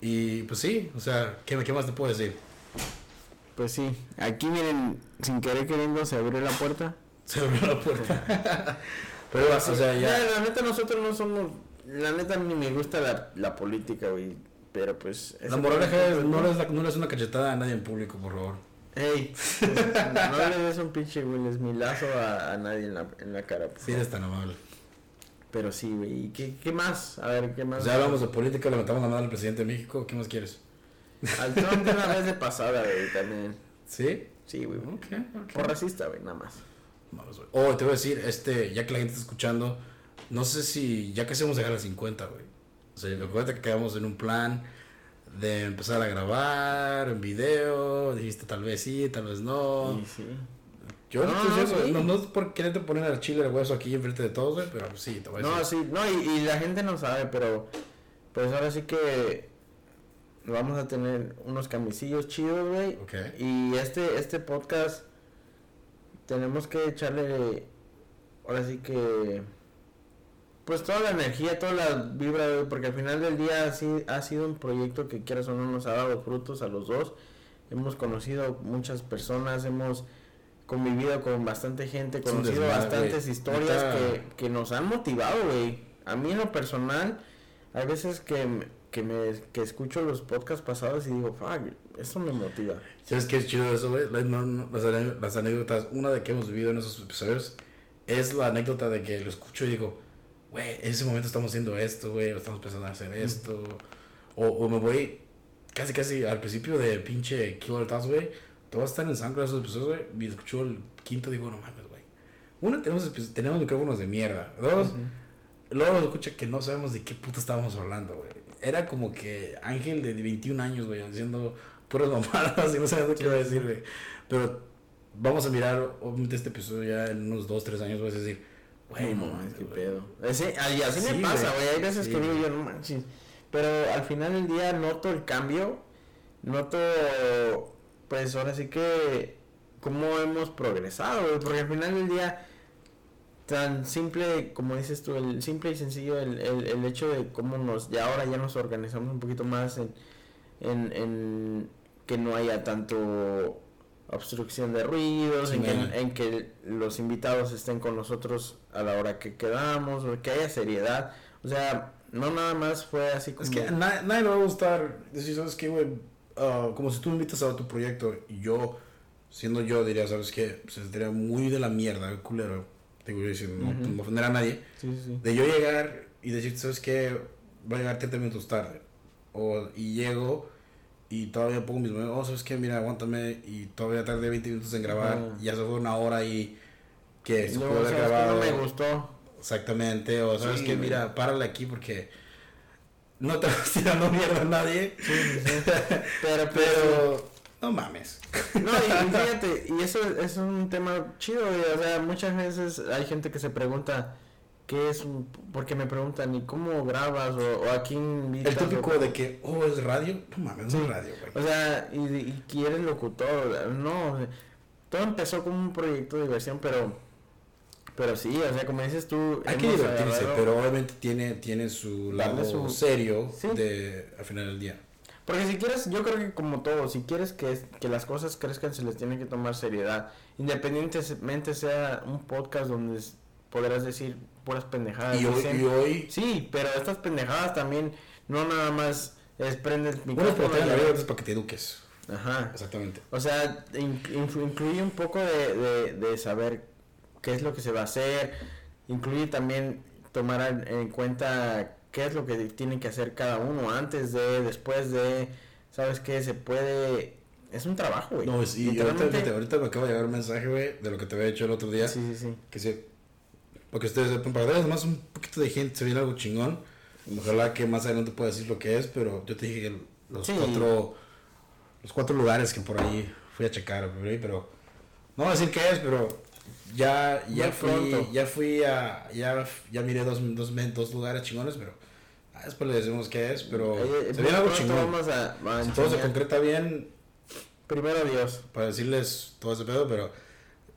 Y pues sí, o sea, ¿qué, qué más te puedo decir? Pues sí, aquí miren, sin querer queriendo, se abrió la puerta. Se abrió la puerta. *laughs* Pero, o sea, ya... La neta, nosotros no somos... La neta, ni me gusta la, la política, güey. Pero pues... La moraleja es, no le no una cachetada a nadie en público, por favor. Ey, *laughs* no le des un pinche Will Smithazo a, a nadie en la, en la cara. Sí, eres tan amable. Pero sí, güey. ¿Y qué, qué más? A ver, ¿qué más? Ya hablamos de política, levantamos la mano al presidente de México. ¿Qué más quieres? Al Trump de una *laughs* vez de pasada, güey, también. ¿Sí? Sí, güey. Por racista, güey, nada más. Vamos, güey. Oh, te voy a decir, este, ya que la gente está escuchando, no sé si ya que hacemos llegar a las 50, güey. O sea, cuenta que quedamos en un plan de empezar a grabar en video, dijiste tal vez sí, tal vez no. Sí, sí. Yo no, no, no, es por quererte poner al chile el hueso aquí enfrente de todos, güey, pero sí, te voy a decir. No, sí, no, y, y, la gente no sabe, pero pues ahora sí que vamos a tener unos camisillos chidos, güey. Okay. Y este, este podcast tenemos que echarle, ahora sí que pues toda la energía, toda la vibra, porque al final del día sí, ha sido un proyecto que quieras o no nos ha dado frutos a los dos. Hemos conocido muchas personas, hemos convivido con bastante gente, conocido bastantes historias que, que, nos han motivado, güey. A mí en lo personal, hay veces que, que me que escucho los podcasts pasados y digo, fuck, eso me motiva. ¿Sabes qué es chido eso, güey? las, anécdotas, una de que hemos vivido en esos episodios, es la anécdota de que lo escucho y digo, güey, en ese momento estamos haciendo esto, güey, estamos pensando en hacer esto. O, o, me voy casi, casi al principio de pinche Killer Taz, güey. Todos están en sangre esos episodios, güey. Y escuchó el quinto, digo, no mames, güey. Uno, tenemos, tenemos micrófonos de mierda. Dos, luego nos escucha que no sabemos de qué puta estábamos hablando, güey. Era como que Ángel de 21 años, güey, haciendo puras mamadas *laughs* y no sabes qué iba a decir, güey. Pero vamos a mirar, obviamente, este episodio ya en unos 2, 3 años, vas a decir Güey, no mames, qué pedo. así me pasa, güey. Hay veces que digo yo, no manches. Pero al final del día noto el cambio. Noto, pues ahora sí que, cómo hemos progresado, güey. Porque al final del día, tan simple, como dices tú, el simple y sencillo, el, el, el hecho de cómo nos, ya ahora ya nos organizamos un poquito más en, en, en que no haya tanto obstrucción de ruidos, Sí, en, que, man. en que los invitados estén con nosotros a la hora que quedamos, que haya seriedad. O sea, no nada más fue así como... Es que nadie le va a gustar decir, ¿sabes qué, güey? Ah, como si tú me invitas a tu proyecto y yo, siendo yo, diría, ¿sabes qué? Pues estaría muy de la mierda, culero. Digo yo diciendo, no, Ujú. no ofender a nadie. Sí, sí, sí. De yo llegar y decir, ¿sabes qué? Va a llegar 30 minutos tarde. O, y llego y todavía pongo mis manos, oh, ¿sabes qué? Mira, aguántame. Y todavía tardé 20 minutos en grabar. Ajá. Y ya se fue una hora y que se No, grabado. no me gustó. Exactamente, o sabes Sí, que mira, párale aquí porque no te *laughs* vas tirando mierda a nadie. Sí, sí. *laughs* Pero, pero... Pero no mames. No, y, y *laughs* fíjate, y eso es un tema chido, güey, O sea, muchas veces hay gente que se pregunta, ¿qué es? Porque me preguntan, ¿y cómo grabas? O, o a quién invitas. El típico o- de que, oh, es radio. No mames, es radio, güey. O sea, y, y eres locutor, no, todo empezó como un proyecto de diversión, pero... Pero sí, o sea, como dices tú... Hay que divertirse, agarrado- pero obviamente tiene, tiene su lado su- serio Sí. de al final del día. Porque si quieres, yo creo que como todo, si quieres que, que las cosas crezcan, se les tiene que tomar seriedad. Independientemente sea un podcast donde podrás decir puras pendejadas. Y hoy, dicen- y hoy Sí, pero estas pendejadas también no nada más es prende el bueno, micrófono. la vida es para que te eduques. Ajá. Exactamente. O sea, incluye un poco de, de, de saber qué es lo que se va a hacer. Incluye también tomar en- en cuenta qué es lo que tiene que hacer cada uno antes de, después de. ¿Sabes qué? Se puede. Es un trabajo, güey. No, sí, ahorita, ahorita me acaba de llegar un mensaje, güey, de lo que te había hecho el otro día. Sí, sí, sí. Que sí, porque ustedes sepan, para darles más un poquito de gente, se viene algo chingón. Ojalá que más adelante pueda decir lo que es, pero yo te dije que los Sí. cuatro los cuatro lugares que por ahí fui a checar, pero no voy a decir qué es, pero ya ya Muy fui pronto. ya fui a ya ya miré dos dos, dos lugares chingones, pero ah, después le decimos qué es, pero Eh, se viene algo chingón. Vamos a, a Si todo se concreta bien, Primero Dios. para decirles todo ese pedo, pero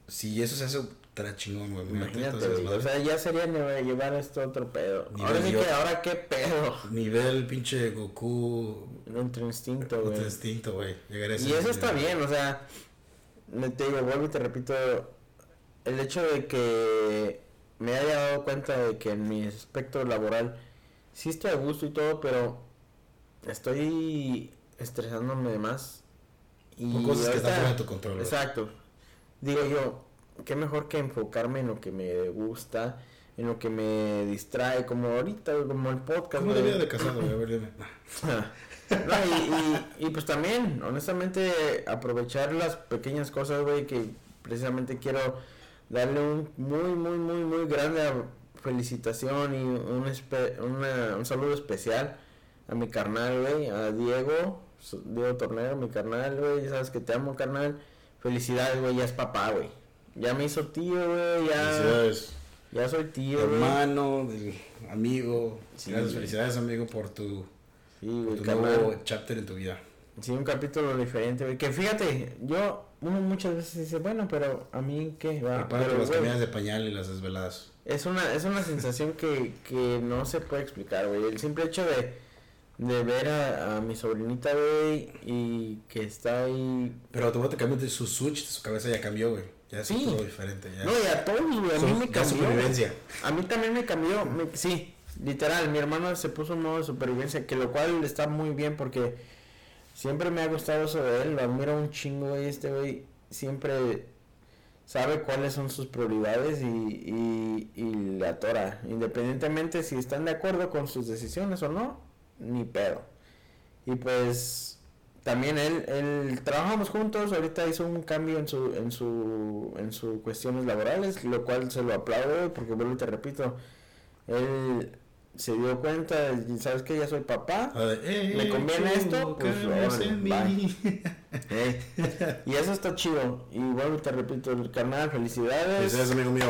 si eso se hace, estará chingón, güey. Imagínate, Entonces, güey, o sea, ya sería lle- llevar esto a otro pedo. Ahora sí yo. que, ahora qué pedo. Nivel pinche Goku. Nuestro instinto, güey. instinto, güey. Llegar a ese Y eso nivel. está bien, o sea, te digo, vuelvo y te repito, el hecho de que me haya dado cuenta de que en mi aspecto laboral sí estoy a gusto y todo, pero estoy estresándome de más. Y cosas que están fuera de tu control. Exacto. Digo yo, qué mejor que enfocarme en lo que me gusta, en lo que me distrae, como ahorita, como el podcast. ¿Cómo güey. debía de casado, güey? A ver, dime. *laughs* No, y, y, y pues también, honestamente, aprovechar las pequeñas cosas, güey, que precisamente quiero darle un muy, muy, muy, muy grande felicitación y un, espe- una- un saludo especial a mi carnal, güey, a Diego, Diego Tornero, mi carnal, güey, ya sabes que te amo, carnal. Felicidades, güey, ya es papá, güey. Ya me hizo tío, güey, ya, Felicidades, ya soy tío, hermano, del amigo. Sí, Gracias, güey. felicidades, amigo, por tu, Sí, por güey, tu carnal. nuevo chapter en tu vida. Sí, un capítulo diferente, güey. Que fíjate, yo, uno muchas veces dice, bueno, pero a mí qué va. Pero, las comidas de pañal y las desveladas. es una, es una sensación que, que no se puede explicar, güey. El simple hecho de, de ver a, a mi sobrinita, güey, y que está ahí. Pero automáticamente su switch su cabeza ya cambió, güey. Ya es Sí. todo diferente. Ya. No, y a todos, güey, a mí me cambió. supervivencia. A mí también me cambió, me- sí, literal, mi hermano se puso en modo de supervivencia, que lo cual está muy bien porque siempre me ha gustado eso de él, lo admiro un chingo, güey, este güey siempre sabe cuáles son sus prioridades y, y, y le atora, independientemente si están de acuerdo con sus decisiones o no, ni pedo. Y pues también él, él trabajamos juntos, ahorita hizo un cambio en su, en su, en sus cuestiones laborales, lo cual se lo aplaudo porque vuelvo y te repito, él se dio cuenta, sabes que ya soy papá, La de, "Eh, ¿Me conviene esto? Pues, bye". *laughs* eh, y eso está chido, y vuelvo y te repito, el canal, felicidades, Felicidades, amigo mío.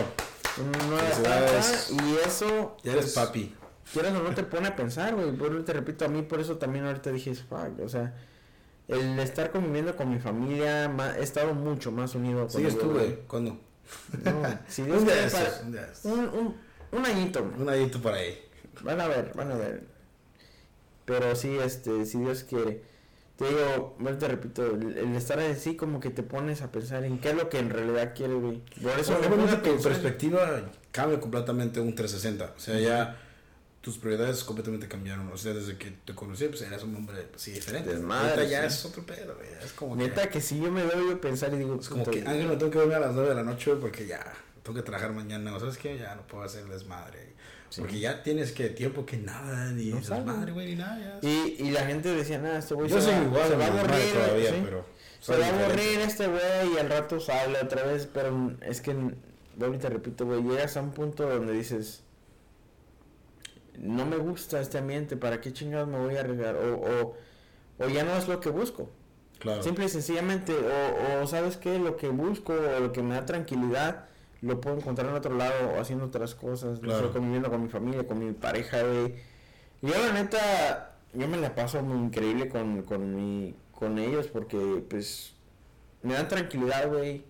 Felicidades. etapa, y eso, Ya eres pues, papi. quieras o no te pone a pensar, güey. Vuelvo y te repito, a mí por eso también ahorita dije, fuck, o sea, el estar conviviendo con mi familia, ma- he estado mucho más unido con tú, güey. ¿Cuándo? No, si *laughs* Dios Un día un día un, un, un añito. Un adito por ahí. van a ver, van a ver. Pero sí, este, si Dios quiere. te digo, bueno, te repito, el, el estar así como que te pones a pensar en qué es lo que en realidad quieres, güey. Por eso me a tu perspectiva cambia completamente un 360. O sea, ya tus prioridades completamente cambiaron. O sea, desde que te conocí, pues eras un hombre pues, sí, diferente. Desmadre, Ahorita ya sí. es otro pedo, güey. Es como Neta que... que si yo me doy a pensar y digo, Es como que, Ángel, me tengo que dormir a las 9 de la noche porque ya tengo que trabajar mañana. ¿O sabes qué? Ya no puedo hacer desmadre. Sí. Porque ya tienes que tiempo que nada, ni No desmadre, güey, ni nada. Ya. Y, y la gente decía, nada, este güey Yo se, soy va, igual, se va a aburrir, todavía, sí. pero... Se va a aburrir este güey y al rato sale otra vez, pero es que, te repito, güey, llegas a un punto donde dices, no me gusta este ambiente, ¿para qué chingados me voy a arriesgar? O, o, o ya no es lo que busco. Claro. Simple y sencillamente, o, o sabes qué, lo que busco o lo que me da tranquilidad, lo puedo encontrar en otro lado o haciendo otras cosas, no Claro. sé, conviviendo con mi familia, con mi pareja, güey. Yo la neta, yo me la paso muy increíble con, con, mi, con ellos porque pues me dan tranquilidad, güey.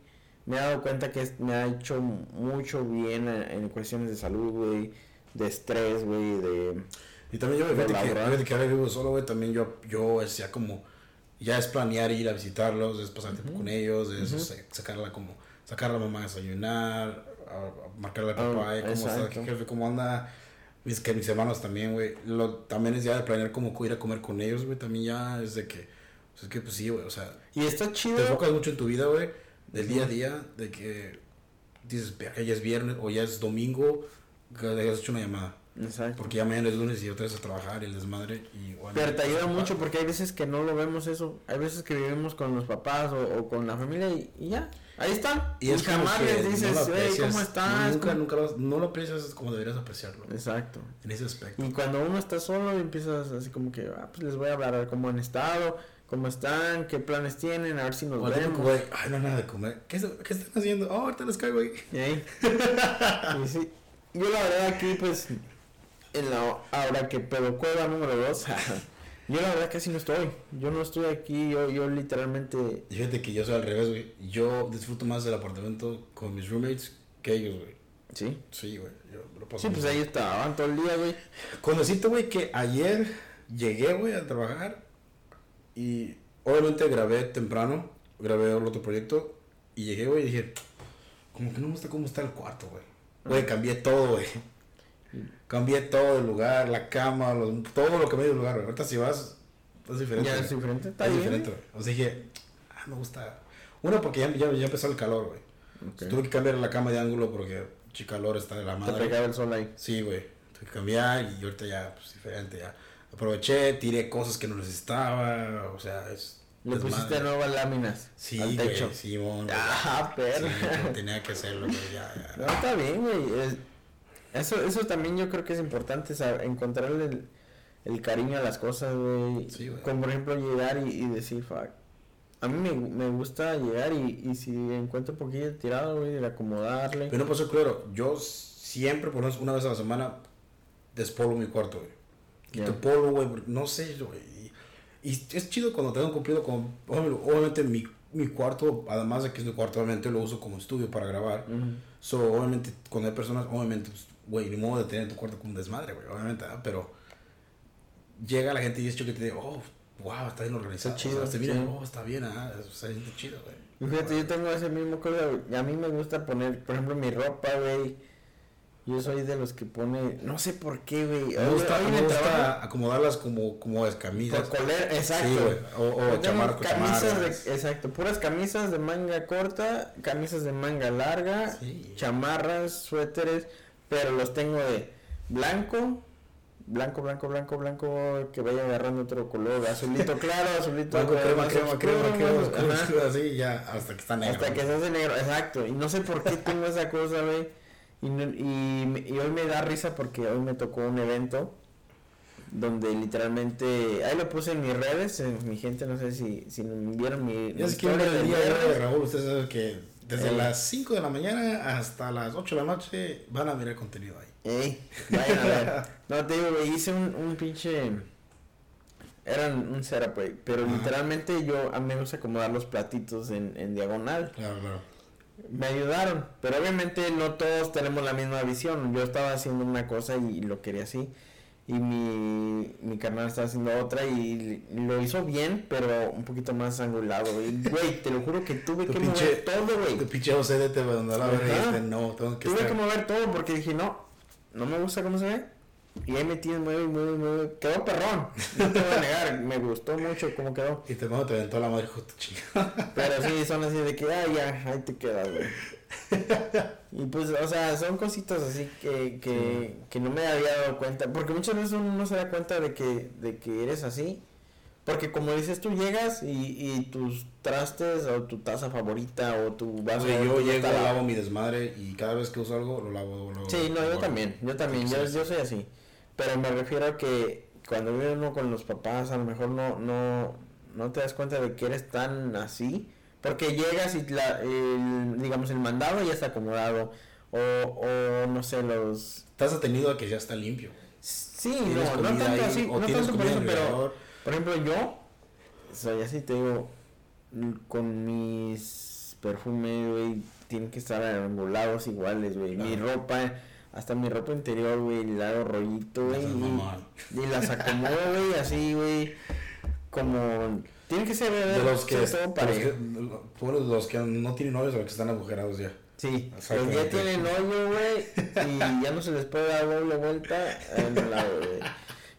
Me he dado cuenta que me ha hecho mucho bien en, en cuestiones de salud, güey, de estrés, güey, de... Y también yo, fíjate que, fíjate que ahora vivo solo, güey, también yo, yo decía como, ya es planear ir a visitarlos, es pasar tiempo Ujú. con ellos, es Ujú. sa- sacarla como, sacar a la mamá a desayunar, a, a marcarle al papá, y cómo está, qué jefe, cómo anda, mis, que mis hermanos también, güey, también es ya de planear como ir a comer con ellos, güey, también ya es de que, pues es que pues sí, güey, o sea, Y está chido. te enfocas mucho en tu vida, güey, del día a día, de que dices, "Verga, ya es viernes o ya es domingo, que hayas hecho una llamada. Exacto. Porque ya mañana es lunes y otra vez a trabajar y el desmadre. Y, bueno, Pero te ayuda mucho porque hay veces que no lo vemos eso. Hay veces que vivimos con los papás o, o con la familia y, y ya. Ahí están. Y es como jamás les dices, no lo "Hey, aprecias, ¿cómo estás? Nunca, ¿Cómo-" nunca lo, no lo aprecias como deberías apreciarlo. Exacto. En ese aspecto. Y cuando uno está solo empiezas así como que, ah, pues les voy a hablar a ver cómo han estado, cómo están, qué planes tienen, a ver si nos O vemos. güey, ay, no nada de comer. ¿Qué, ¿Qué están haciendo? Oh, ahorita les caigo, güey. Y ahí. *laughs* Y sí. Yo la verdad aquí pues, en la ahora que pedo cueva número 2, *laughs* yo la verdad casi no estoy. Yo no estoy aquí, yo, yo literalmente... Fíjate que yo soy al revés, güey. Yo disfruto más del apartamento con mis roommates que ellos, güey. Sí. Sí, güey. Yo lo paso Sí, pues bien. ahí estaban todo el día, güey. Con decirte, güey, que ayer llegué, güey, a trabajar y obviamente grabé temprano, grabé el otro proyecto y llegué, güey, y dije, como que no me gusta cómo está el cuarto, güey. Güey, cambié todo, güey. Cambié todo el lugar, la cama, los- todo lo que me dio el lugar, güey. Ahorita si vas, es diferente. Ya es diferente, está Es bien. diferente. O sea, dije, ah, me gusta. Uno, porque ya, ya, ya empezó el calor, güey. Tuve que cambiar la cama de ángulo porque el calor está de la Te madre. pegaba el sol ahí. Sí, güey. Tuve que cambiar y ahorita ya, pues diferente, ya. Aproveché, tiré cosas que no necesitaba, o sea, es. Le pusiste nuevas láminas Sí, al techo. güey, Simón. güey. Ah, perro. Sí, tenía que hacerlo, güey, ya, ya. No, está bien, güey. Es- Eso, eso también yo creo que es importante, saber, encontrarle el, el cariño a las cosas, güey. Sí, güey. Como por ejemplo llegar y, y decir, fuck. A mí me, me gusta llegar y, y si encuentro un poquillo tirado, güey, de acomodarle. Pero no pasó claro, yo siempre, por lo menos una vez a la semana, despolvo mi cuarto, güey. Quito Ya. polvo, güey, no sé, güey. Y, es chido cuando tengo cumplido con. Obviamente, mi, mi cuarto, además de que es mi cuarto, obviamente lo uso como estudio para grabar. So, obviamente, cuando hay personas, obviamente, pues, güey, ni modo de tener tu cuarto como un desmadre, güey, obviamente, pero llega la gente y es chido que te diga, oh, wow, está bien organizado. Está chido, o sea, se mira, sí. oh, está bien, ah, o sea, está chido, güey. Fíjate, yo tengo ese mismo cosa, a mí me gusta poner, por ejemplo, mi ropa, güey. Yo soy de los que pone, no sé por qué, güey. Me gusta, me gusta trabajo, acomodarlas como, como es camisas. por coler, exacto. Sí. O, o camisas de, exacto, puras camisas de manga corta, camisas de manga larga, Sí. chamarras, suéteres, pero los tengo de blanco, blanco, blanco, blanco, blanco, que vaya agarrando otro color, azulito claro, *laughs* azulito Blanco, crema, crema, crema, crema, *laughs* así, ya, hasta que está negro. Hasta que se hace negro, exacto. Y no sé por qué tengo esa cosa, güey. Y, y, y hoy me da risa porque hoy me tocó un evento donde literalmente, ahí lo puse en mis redes, mi gente, no sé si, si vieron mi... Es que hombre, el día de. Raúl, usted sabe que desde Eh. las 5 de la mañana hasta las 8 de la noche van a mirar contenido ahí. Ey, vayan a ver. No, te digo, hice un, un pinche... Era un setup. Pero Ajá. literalmente yo, a mí me gusta acomodar los platitos en, en diagonal. Claro, claro. Me ayudaron, pero obviamente no todos tenemos la misma visión. Yo estaba haciendo una cosa y lo quería así. y mi, mi carnal estaba haciendo otra y lo hizo bien, pero un poquito más angulado, güey. Güey, te lo juro que tuve *laughs* Tu que pinche- mover todo, güey. Tu pinche OCD te mandó la Ajá. dijiste, no, tengo que Tuve estar. que mover todo porque dije, no, no me gusta cómo se ve. Y ahí me tienes, mueve, mueve, mueve. Quedó perrón, no te voy a negar, me gustó mucho cómo quedó. Y te cuando te aventó la madre, tu chingada. Pero sí, son así de que, ah, ya, ahí te quedas, güey. *laughs* Y pues, o sea, son cositas así que, que, que no me había dado cuenta. Porque muchas veces uno no se da cuenta de que, de que eres así. Porque como dices, tú llegas y, y tus trastes o tu taza favorita o tu vaso Güey, yo favorito ya llego, lavo mi desmadre y cada vez que uso algo lo lavo. Lo, Sí, no, lo yo también, yo también, yo, Sí. yo soy así. Pero me refiero a que cuando vive uno con los papás, a lo mejor no, no, no te das cuenta de que eres tan así. Porque llegas y, la, el, digamos, el mandado ya está acomodado. O, o no sé, los... Estás atenido a que ya está limpio. Sí, no, no tanto ahí, así, no tanto por eso, pero... Por ejemplo, yo, soy así, te digo, con mis perfumes, güey, tienen que estar angulados iguales, güey. Mi ropa, hasta mi ropa interior, güey, le hago rollito, güey. y- las acomodo, güey, así, güey, como... Tiene que ser, De los que, todo los parejo. que, tú eres de los que no tienen novios o que están agujerados ya. Sí, los ya tienen *laughs* hoyo, güey, y ya no se les puede dar doble vuelta en el lado, güey.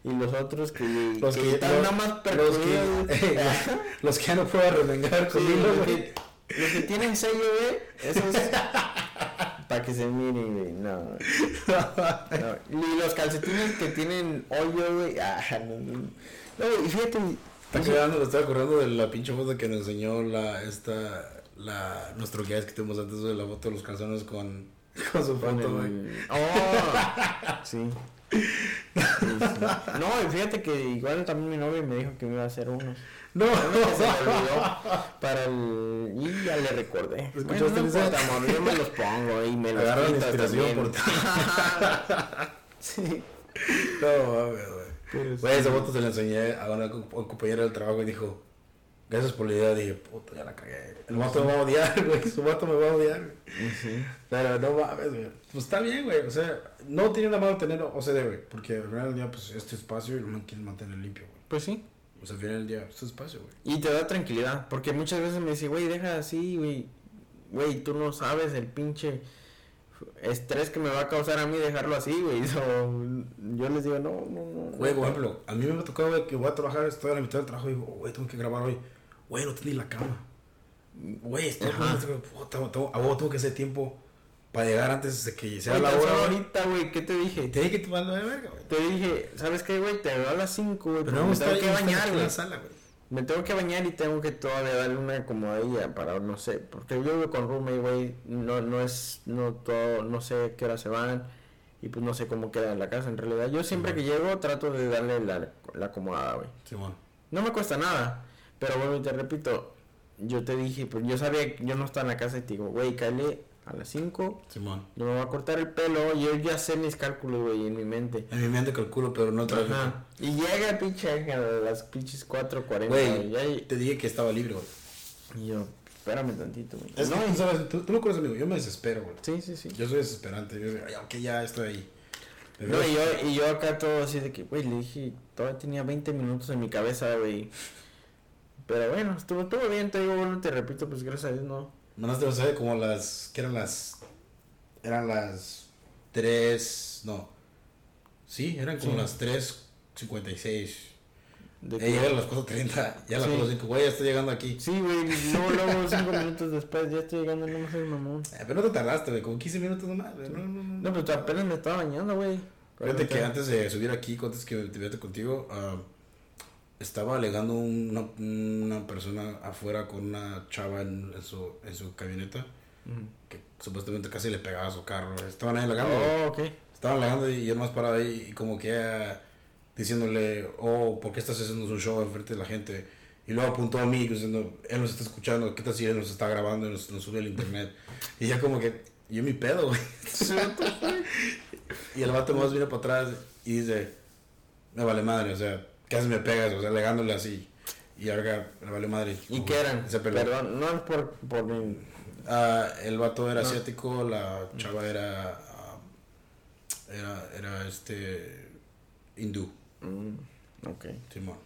Y los otros que, Los que que, están los, nada más los que, güey. *laughs* los que ya no puedo revengar con Sí, los, que, los que tienen sello, güey, esos. *laughs* para que se miren, güey. No, no. Y *laughs* los calcetines que tienen hoyo, güey. *laughs* Ah, no, no. No, y fíjate. Está quedando, me estoy acordando de la pinche foto que nos enseñó la, esta, la, nuestro guest que tuvimos antes de la foto de los calzones con, *laughs* con su foto, güey. Oh, sí. No, y fíjate que igual también mi novia me dijo que me iba a hacer unos. No, se me olvidó *laughs* para el... Y ya le recordé. Bueno, ¿Escuchaste, no importa, amor, yo me los pongo y me los Agarra la inspiración por *laughs* sí. no, mames, güey. Güey, esa foto se la enseñé a una co- compañera del trabajo y dijo, gracias por la idea. Dije, puta, ya la cagué. El vato me va a odiar, *laughs* güey. Su vato me va a odiar. güey. Sí. Pero no mames, güey. Pues está bien, güey. O sea, no tiene nada malo tener OCD, güey. Porque al final del día, pues, este espacio y lo quieren mantener limpio, güey. Pues sí. O sea, al final del día, este espacio, güey. Y te da tranquilidad, porque muchas veces me dice, güey, deja así, güey. Güey, tú no sabes el pinche estrés que me va a causar a mí dejarlo así, güey. *laughs* So, yo les digo, no, no, no. Güey, por ejemplo, a mí me ha tocado, güey, que voy a trabajar, estoy a la mitad del trabajo y digo, güey, tengo que grabar hoy. Güey, no la cama. Güey, estoy puta, a tengo que hacer tiempo para llegar antes de que sea la hora. ahorita, güey, ¿qué te dije? Te dije que te mando de verga, güey. Te dije, ¿sabes qué, güey? Te veo a las 5, güey. Pero no me tengo que bañar, güey. la. Me tengo que bañar y tengo que todavía darle una acomodadilla para, no sé, porque yo vivo con roommate, güey, no, no es, no todo, no sé qué hora se van y pues no sé cómo queda en la casa en realidad. Yo siempre que llego trato de darle la, la acomodada, güey. Simón. No me cuesta nada, pero bueno, te repito, yo te dije, pues yo sabía que yo no estaba en la casa y te digo, güey, cállate a las 5, Simón. yo me voy a cortar el pelo, yo ya sé mis cálculos, güey, en mi mente. En mi mente calculo, pero no tráfico. Ajá. Y llega pinche a las pinches 4.40, Güey, te dije que estaba libre, güey. Y yo, espérame tantito, güey. Es no, que, sabes, tú, tú me conoces, amigo, yo me desespero, güey. sí, sí, sí. Yo soy desesperante. Yo digo, "Ay, ok, ya estoy ahí. Pero No, y yo, y yo acá todo así de que, güey, le dije, todavía tenía 20 minutos en mi cabeza, güey. Pero bueno, estuvo, estuvo bien, te digo, bueno, te repito, pues gracias a Dios, no. Mandaste mensaje como las. que eran las. Eran las 3. No. Sí, eran como Sí. las 3.56. De que- llega a las 4.30. Ya las Sí. 4.05. Güey, ya estoy llegando aquí. Sí, güey, luego, luego, cinco minutos después, ya estoy llegando, no me soy mamón. Eh, pero no te tardaste, güey. Como 15 minutos nomás, güey. No, no, no. No, pero tú apenas me estaba bañando, güey. Fíjate que antes de subir aquí, antes que te vierte contigo, ah, estaba alegando una, una persona afuera con una chava en, en su, en su camioneta que supuestamente casi le pegaba a su carro. Estaban ahí alegando. Oh, ok. Estaban alegando y yo más parado ahí y como que ah, diciéndole, oh, ¿por qué estás haciendo un show enfrente de la gente? Y luego apuntó a mí diciendo, él nos está escuchando, ¿qué tal si él nos está grabando y nos, nos sube al internet? *laughs* Y ya como que, yo mi pedo, güey. *laughs* y el vato más viene para atrás y dice, me vale madre, o sea, casi me pegas, o sea, alegándole así. Y ahora me vale madre. ¿Y qué eran? Se peleó. Perdón, no es por, por mi- Ah, el vato era No. asiático, la chava era, ah, era, era este, hindú. Mm, ok. Simón.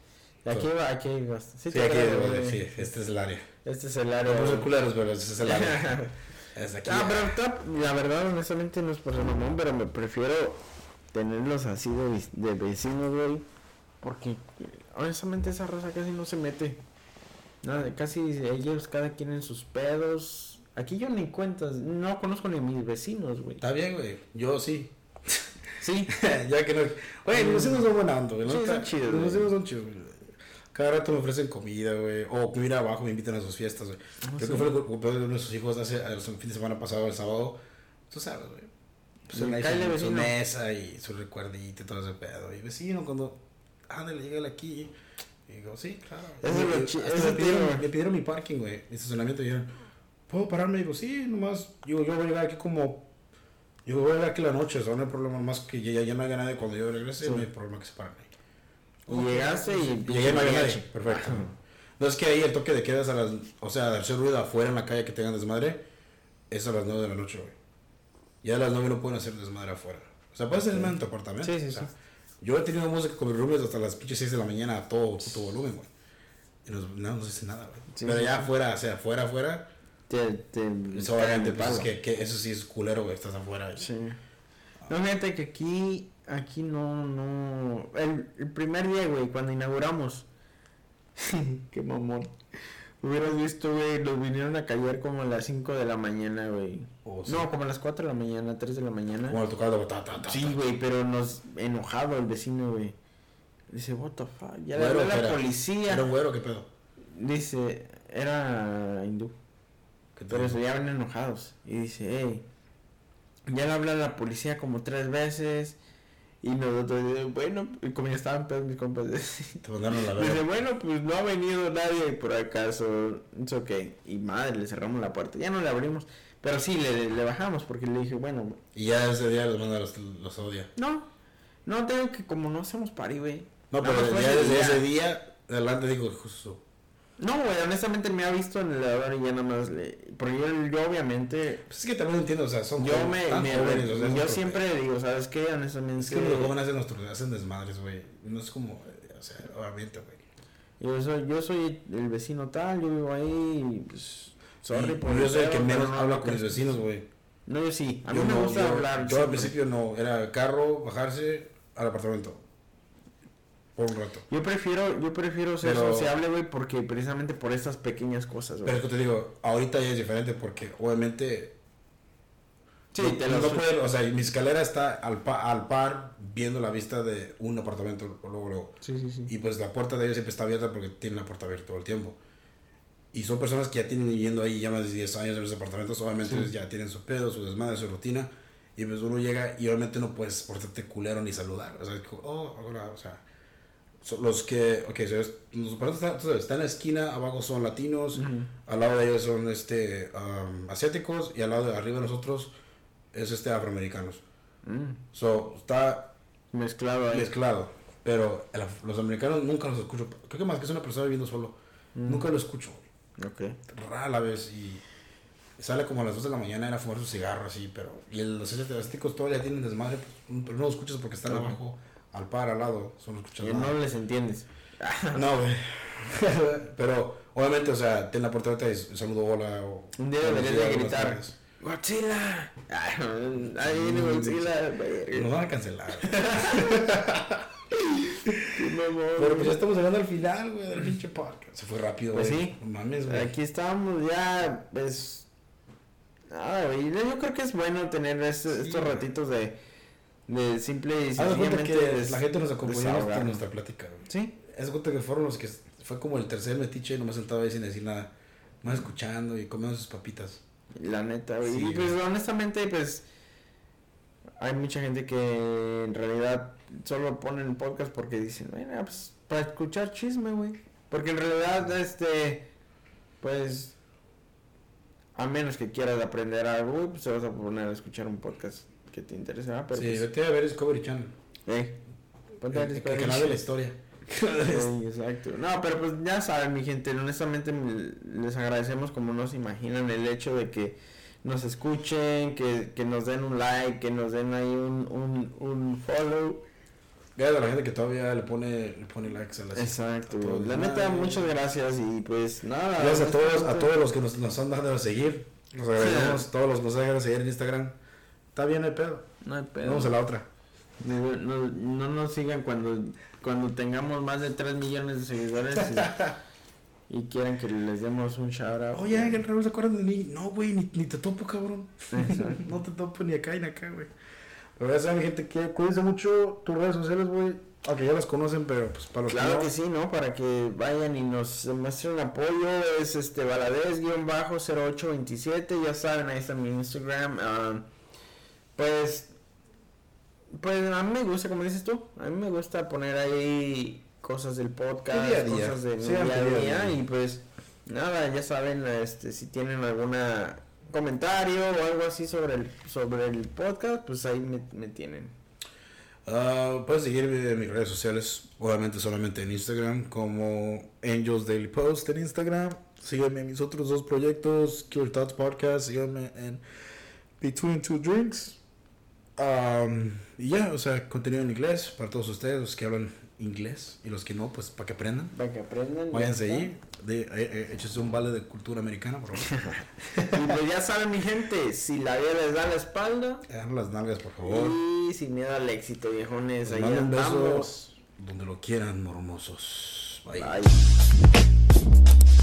Aquí va, aquí va. Sí, te aquí, güey. sí, este es el área. Este es el No área. ser güey. culeros, pero este es el área. *laughs* es aquí. Ah, pero está- la verdad, honestamente, no es por ser mamón, pero me prefiero tenerlos así de, de vecinos, güey. Porque, honestamente, esa raza casi no se mete. Nada, casi ellos, cada quien en sus pedos. Aquí yo ni cuentas, no conozco ni mis vecinos, güey. Está bien, güey. Yo sí. Sí, *laughs* ya que no. Oye, los vecinos son buena onda, güey. ¿no? Sí, son chidos, Los güey. vecinos son chidos, güey. Cada rato me ofrecen comida, güey. O ir abajo me invitan a sus fiestas, güey. Ah, Creo sí. que fue el cumpleaños de uno de sus hijos hace el fin de semana pasado, el sábado. Tú sabes, güey. Pues cáele, su, su mesa y su recuerdito y todo ese pedo. Y vecino, cuando. Ándale, llegale aquí. Y digo, sí, claro. Eso Y- y me, te pidieron, me pidieron mi parking, güey. Mi estacionamiento. Y dijeron, ¿puedo pararme? Y digo, sí, nomás. Digo, yo voy a llegar aquí como. Yo voy a llegar aquí la noche, o sea, no hay problema más que ya, ya no haya nadie cuando yo regrese, Sí. no hay problema que se paren ahí. Y llegaste y- Y llegué, no había nadie. Perfecto. No es que ahí el toque de quedas a las. O sea, hacer ruido afuera en la calle que tengan desmadre, es a las 9 de la noche, güey. Ya a las 9 no pueden hacer desmadre afuera. O sea, puedes hacer desmadre en tu apartamento. Sí, sí, o sea, sí. Yo he tenido música con mis roomies hasta las pinches 6 de la mañana a todo puto volumen, güey. Y nos, no nos dice nada, güey. Sí, Pero sí, ya afuera, o sea, afuera, afuera, Te, te eso obviamente, pues es que, que eso sí es culero, güey, estás afuera. Sí. No, fíjate que aquí, aquí no, no. El, el primer día, güey, cuando inauguramos. *laughs* Qué mamón. Hubieras visto, güey, los vinieron a callar como a las 5 de la mañana, güey. O sí. No, como a las 4 de la mañana, 3 de la mañana. Como tocado, ta, ta, ta, Sí, güey, pero nos enojado el vecino, güey. Dice, what the fuck. Ya le ¿qué la era? policía. ¿Era un güero qué pedo? Dice, era hindú. ¿Qué te Pero dijo? se llaban enojados. Y dice, hey, ya le hablé a la policía como tres veces. Y nosotros, bueno, como ya estaban pedos mis compas, *laughs* dice, bueno, pues no ha venido nadie por acaso. Es ok. Y madre, le cerramos la puerta. Ya no le abrimos. Pero sí, le, le bajamos porque le dije, bueno, Y ya ese día los manda los, los odia. no, no tengo que como no hacemos party, güey. No, pero ya ese desde día. ese día adelante digo, justo. No, güey, honestamente me ha visto en el elevador y ya nada más le... Porque yo, yo obviamente... Pues es que también entiendo, o sea, son Yo jóvenes, me, jóvenes, o sea, yo siempre digo, ¿sabes qué? Honestamente, Es que los jóvenes hacen, nuestro, hacen desmadres, güey. No es como, o sea, obviamente, güey. yo soy, yo soy el vecino tal, yo vivo ahí, y, pues, sorry por yo soy el que menos no habla lo con mis vecinos, güey. No, yo sí, a mí Yo me no, gusta yo- hablar. Yo al principio no, era carro, bajarse al apartamento. Por un rato. Yo prefiero, yo prefiero ser Pero- sociable, güey, porque precisamente por estas pequeñas cosas, Pero güey. es que te digo, ahorita ya es diferente porque obviamente. Sí, no, te no lo puedo- o sea, mi escalera está al, pa- al par viendo la vista de un apartamento luego, luego. Sí, sí, sí. Y pues la puerta de ellos siempre está abierta porque tienen la puerta abierta todo el tiempo. Y son personas que ya tienen viviendo ahí ya más de 10 años en los apartamentos. Obviamente Sí. ya tienen su pedo, su desmadre, su rutina. Y pues uno llega y obviamente no puedes portarte culero ni saludar. O sea, es como, oh, hola, o sea. Los que, ok, so es- los están, en la esquina, abajo son latinos, al lado de ellos son este, um, asiáticos y al lado de arriba de nosotros es este afroamericanos. Mm, So, está Mezclado ahí. mezclado. Pero el los americanos nunca los escucho. Creo que más que es una persona viviendo solo. Mm. Nunca lo escucho. Ok. Rara vez. Y sale como a las 2 de la mañana a fumar su cigarro así. Pero. Y el- los asiáticos todavía tienen desmadre. Pues, pero no los escuchas porque están abajo, al par, al lado. Solo escuchas Y nada. no les entiendes. *laughs* No, güey. pero obviamente, o sea, ten la puerta abierta y saludo hola. O, Un día deberías de gritar. ¡Godzilla! *laughs* Ahí viene Godzilla. Nos van a cancelar. *laughs* Pero pues ya estamos llegando al final, güey, del pinche parque. Se fue rápido, Pues güey. sí. No mames, güey. Aquí estamos ya, pues... Nada, güey. Yo creo que es bueno tener este- Sí, estos ratitos de, de simple y sencillamente... que la gente nos acompañó en nuestra plática, güey. Sí, de cuenta que fueron los que fue como el tercer metiche, nomás sentado ahí sin decir nada, más escuchando y comiendo sus papitas. la neta, güey. Sí, y pues güey. honestamente, pues... Hay mucha gente que en realidad solo ponen el podcast porque dicen, bueno, pues para escuchar chisme, güey. Porque en realidad, este, pues, a menos que quieras aprender algo, pues te vas a poner a escuchar un podcast que te interesa, pero sí, pues, vete a ver Discovery Channel. eh, ponte El, el canal de la historia. *laughs* Sí, exacto. No, pero pues ya saben, mi gente, honestamente les agradecemos como no se imaginan el hecho de que nos escuchen, que, que nos den un like, que nos den ahí un, un, un follow. Gracias a la gente que todavía le pone, le pone likes a las Exacto, a. La neta, muchas gracias y pues nada. Gracias a todos, a todos los que nos, nos han dado a seguir. Nos agradecemos, todos los que nos han dado a seguir en Instagram. Está bien el pedo. No hay pedo. Vamos a la otra. No, no- no nos sigan cuando, cuando tengamos más de 3 millones de seguidores y, y quieran que les demos un shout out. Oye, Ángel, Raúl, ¿se acuerdan de mí? No, güey, ni, ni te topo, cabrón. *laughs* No te topo ni acá ni acá, güey. Pero ya saben, gente, que cuídense mucho tus redes sociales, güey. Aunque ya las conocen, pero pues para los Claro que que no. sí, ¿no? Para que vayan y nos muestren apoyo. Es este Valadez-0827. Ya saben, ahí está mi Instagram. ah, pues, pues a mí me gusta, como dices tú, a mí me gusta poner ahí cosas del podcast, día día. cosas de mi Sí, día a día. Y pues, nada, ya saben, este, si tienen alguna comentario o algo así sobre el, sobre el podcast, pues ahí me, me tienen. Ah, puedes seguirme en mis redes sociales, obviamente solamente en Instagram, como Angels Daily Post en Instagram. Sígueme en mis otros dos proyectos, Cure Thoughts Podcast, sígueme en Between Two Drinks. Um, y ya, o sea, contenido en inglés para todos ustedes, los que hablan inglés y los que no, pues para que aprendan. Para que aprendan. Váyanse ya ahí, de, eh, eh, échese un vale de cultura americana, por favor. *laughs* Y pues ya saben, mi gente, si la vida les da la espalda. Hagan las nalgas, por favor. Y sin miedo al éxito, viejones. Ahí andamos. besos donde lo quieran, mormosos. Bye. Bye.